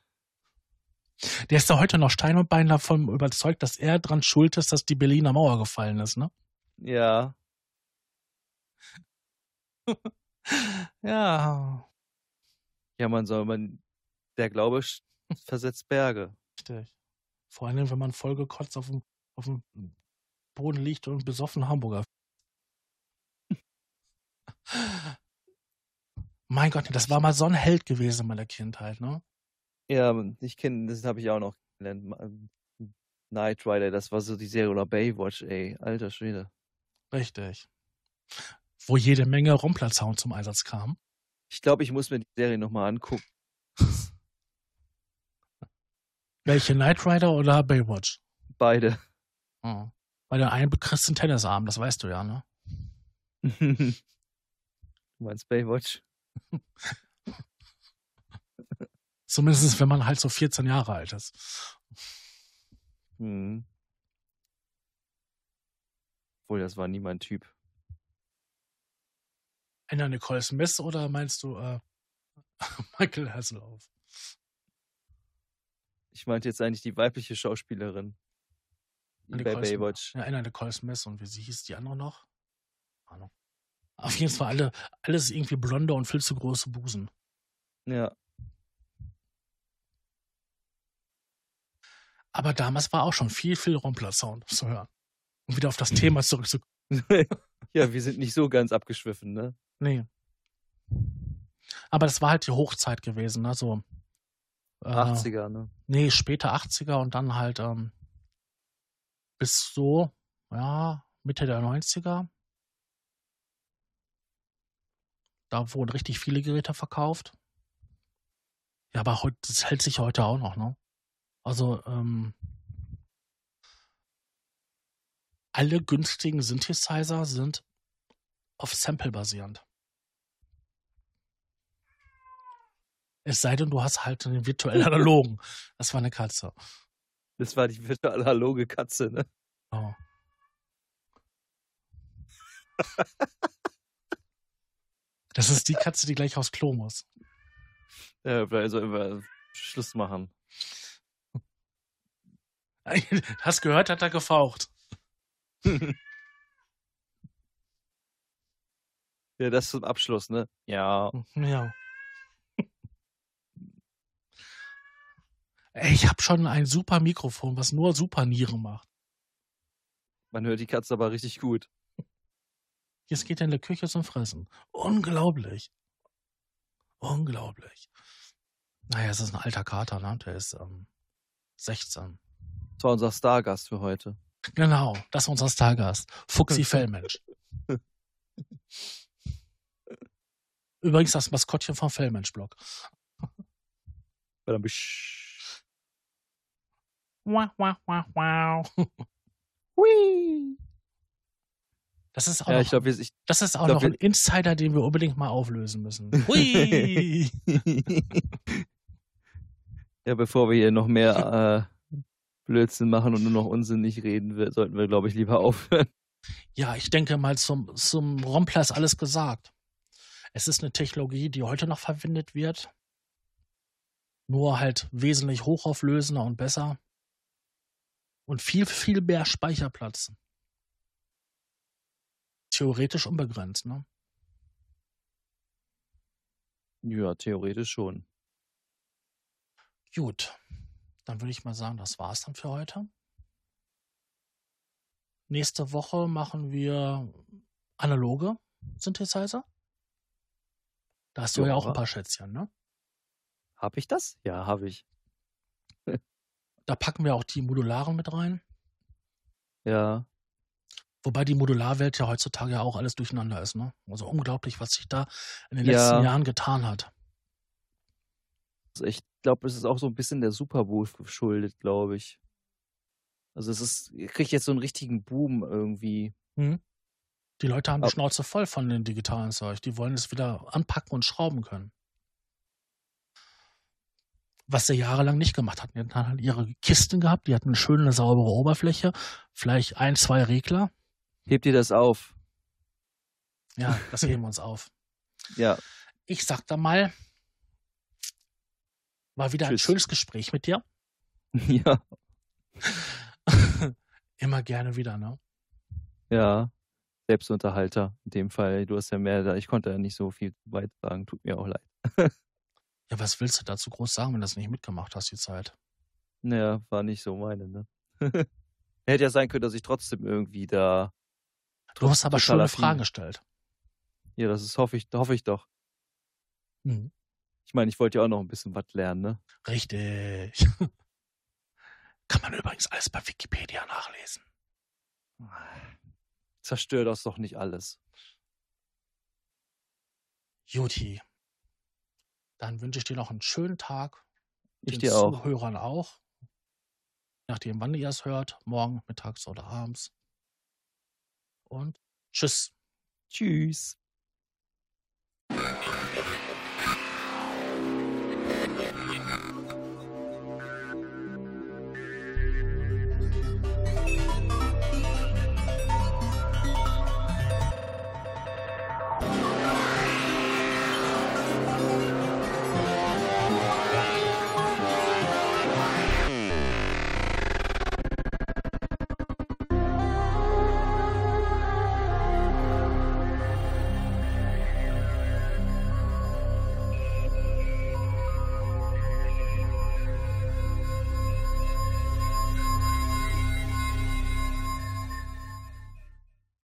Der ist da heute noch Stein und Bein davon überzeugt, dass er dran schuld ist, dass die Berliner Mauer gefallen ist, ne? Ja, Ja, ja, man soll, man, der Glaube versetzt Berge. richtig. Vor allem, wenn man vollgekotzt auf dem, auf dem Boden liegt und besoffen Hamburger. Mein Gott, das war mal so ein Held gewesen in meiner Kindheit, ne? Ja, ich kenne, das habe ich auch noch Knight Rider, das war so die Serie oder Baywatch, ey, alter Schwede. Richtig. Wo jede Menge Rumpler-Sound zum Einsatz kam. Ich glaube, ich muss mir die Serie nochmal angucken. Welche Knight Rider oder Baywatch? Beide. Oh. Bei der einen bekriegst du einen Tennisarm, das weißt du ja, ne? du meinst Baywatch? Zumindest wenn man halt so 14 Jahre alt ist. Hm. Obwohl, das war nie mein Typ. Anna Nicole Smith oder meinst du äh, Michael Hasselhoff? Ich meinte jetzt eigentlich die weibliche Schauspielerin. Anna bei. Baywatch. Ja, Anna Nicole Smith und wie sie hieß die andere noch? Ahnung. Auf jeden Fall alle, alles irgendwie blonde und viel zu große Busen. Ja. Aber damals war auch schon viel, viel Rumpler-Sound zu hören. Um wieder auf das Thema zurückzukommen. ja, wir sind nicht so ganz abgeschwiffen, ne? Nee. Aber das war halt die Hochzeit gewesen, ne? So. Äh, 80er, ne? Nee, später 80er und dann halt ähm, bis so, ja, Mitte der 90er. Da wurden richtig viele Geräte verkauft. Ja, aber heute, das hält sich heute auch noch, ne? Also, ähm, alle günstigen Synthesizer sind auf Sample basierend. Es sei denn, du hast halt einen virtuell analogen. Das war eine Katze. Das war die virtuelle analoge Katze, ne? Oh. Das ist die Katze, die gleich aufs Klo muss. Ja, also immer Schluss machen. Hast gehört, hat er gefaucht. Ja, das zum Abschluss, ne? Ja. Ja. Ey, ich habe schon ein super Mikrofon, was nur super Nieren macht. Man hört die Katze aber richtig gut. Jetzt geht er in der Küche zum Fressen. Unglaublich. Unglaublich. Naja, es ist ein alter Kater, ne? Der ist ähm, 16. Das war unser Stargast für heute. Genau, das ist unser Stargast. Fuchsi Fellmensch. Übrigens das Maskottchen vom Fellmensch-Blog. Wow, wow, wow, wow. Hui. Das ist auch, Ja, noch, ich glaube, ich, das ist auch glaub, noch ein Insider, den wir unbedingt mal auflösen müssen. Hui! ja, bevor wir hier noch mehr äh, Blödsinn machen und nur noch unsinnig reden, wir- sollten wir, glaube ich, lieber aufhören. Ja, ich denke mal, zum, zum Rompler ist alles gesagt. Es ist eine Technologie, die heute noch verwendet wird. Nur halt wesentlich hochauflösender und besser. Und viel, viel mehr Speicherplatz. Theoretisch unbegrenzt, ne? Ja, theoretisch schon. Gut. Dann würde ich mal sagen, das war's dann für heute. Nächste Woche machen wir analoge Synthesizer. Da hast du ja, Ja. auch ein paar Schätzchen, ne? Habe ich das? Ja, habe ich. Da packen wir auch die modularen mit rein. Ja. Wobei die Modularwelt ja heutzutage ja auch alles durcheinander ist, ne? Also unglaublich, was sich da in den Ja. letzten Jahren getan hat. Also ich glaube, es ist auch so ein bisschen der Super Bowl geschuldet, glaube ich. Also es ist, kriegt jetzt so einen richtigen Boom irgendwie. Hm? Die Leute haben die Schnauze voll von den digitalen Zeug. Die wollen es wieder anpacken und schrauben können. Was sie jahrelang nicht gemacht hatten. Die hatten halt ihre Kisten gehabt, die hatten eine schöne, saubere Oberfläche, vielleicht ein, zwei Regler. Hebt ihr das auf? Ja, das heben wir uns auf. Ja. Ich sag da mal, war wieder ein Tschüss. schönes Gespräch mit dir. ja. Immer gerne wieder, ne? Ja. Selbstunterhalter in dem Fall. Du hast ja mehr da. Ich konnte ja nicht so viel weit sagen. Tut mir auch leid. Ja, was willst du dazu groß sagen, wenn du das nicht mitgemacht hast, die Zeit? Naja, war nicht so meine, ne? Hätte ja sein können, dass ich trotzdem irgendwie da. Du hast aber schöne Fragen gestellt. Ja, das ist, hoffe ich, hoffe ich doch. Mhm. Ich meine, ich wollte ja auch noch ein bisschen was lernen, ne? Richtig. Kann man übrigens alles bei Wikipedia nachlesen. Zerstör das doch nicht alles. Juti. Dann wünsche ich dir noch einen schönen Tag. Ich Den dir auch. Zuhörern auch. Nachdem, wann ihr es hört. Morgen, mittags oder abends. Und tschüss. Tschüss.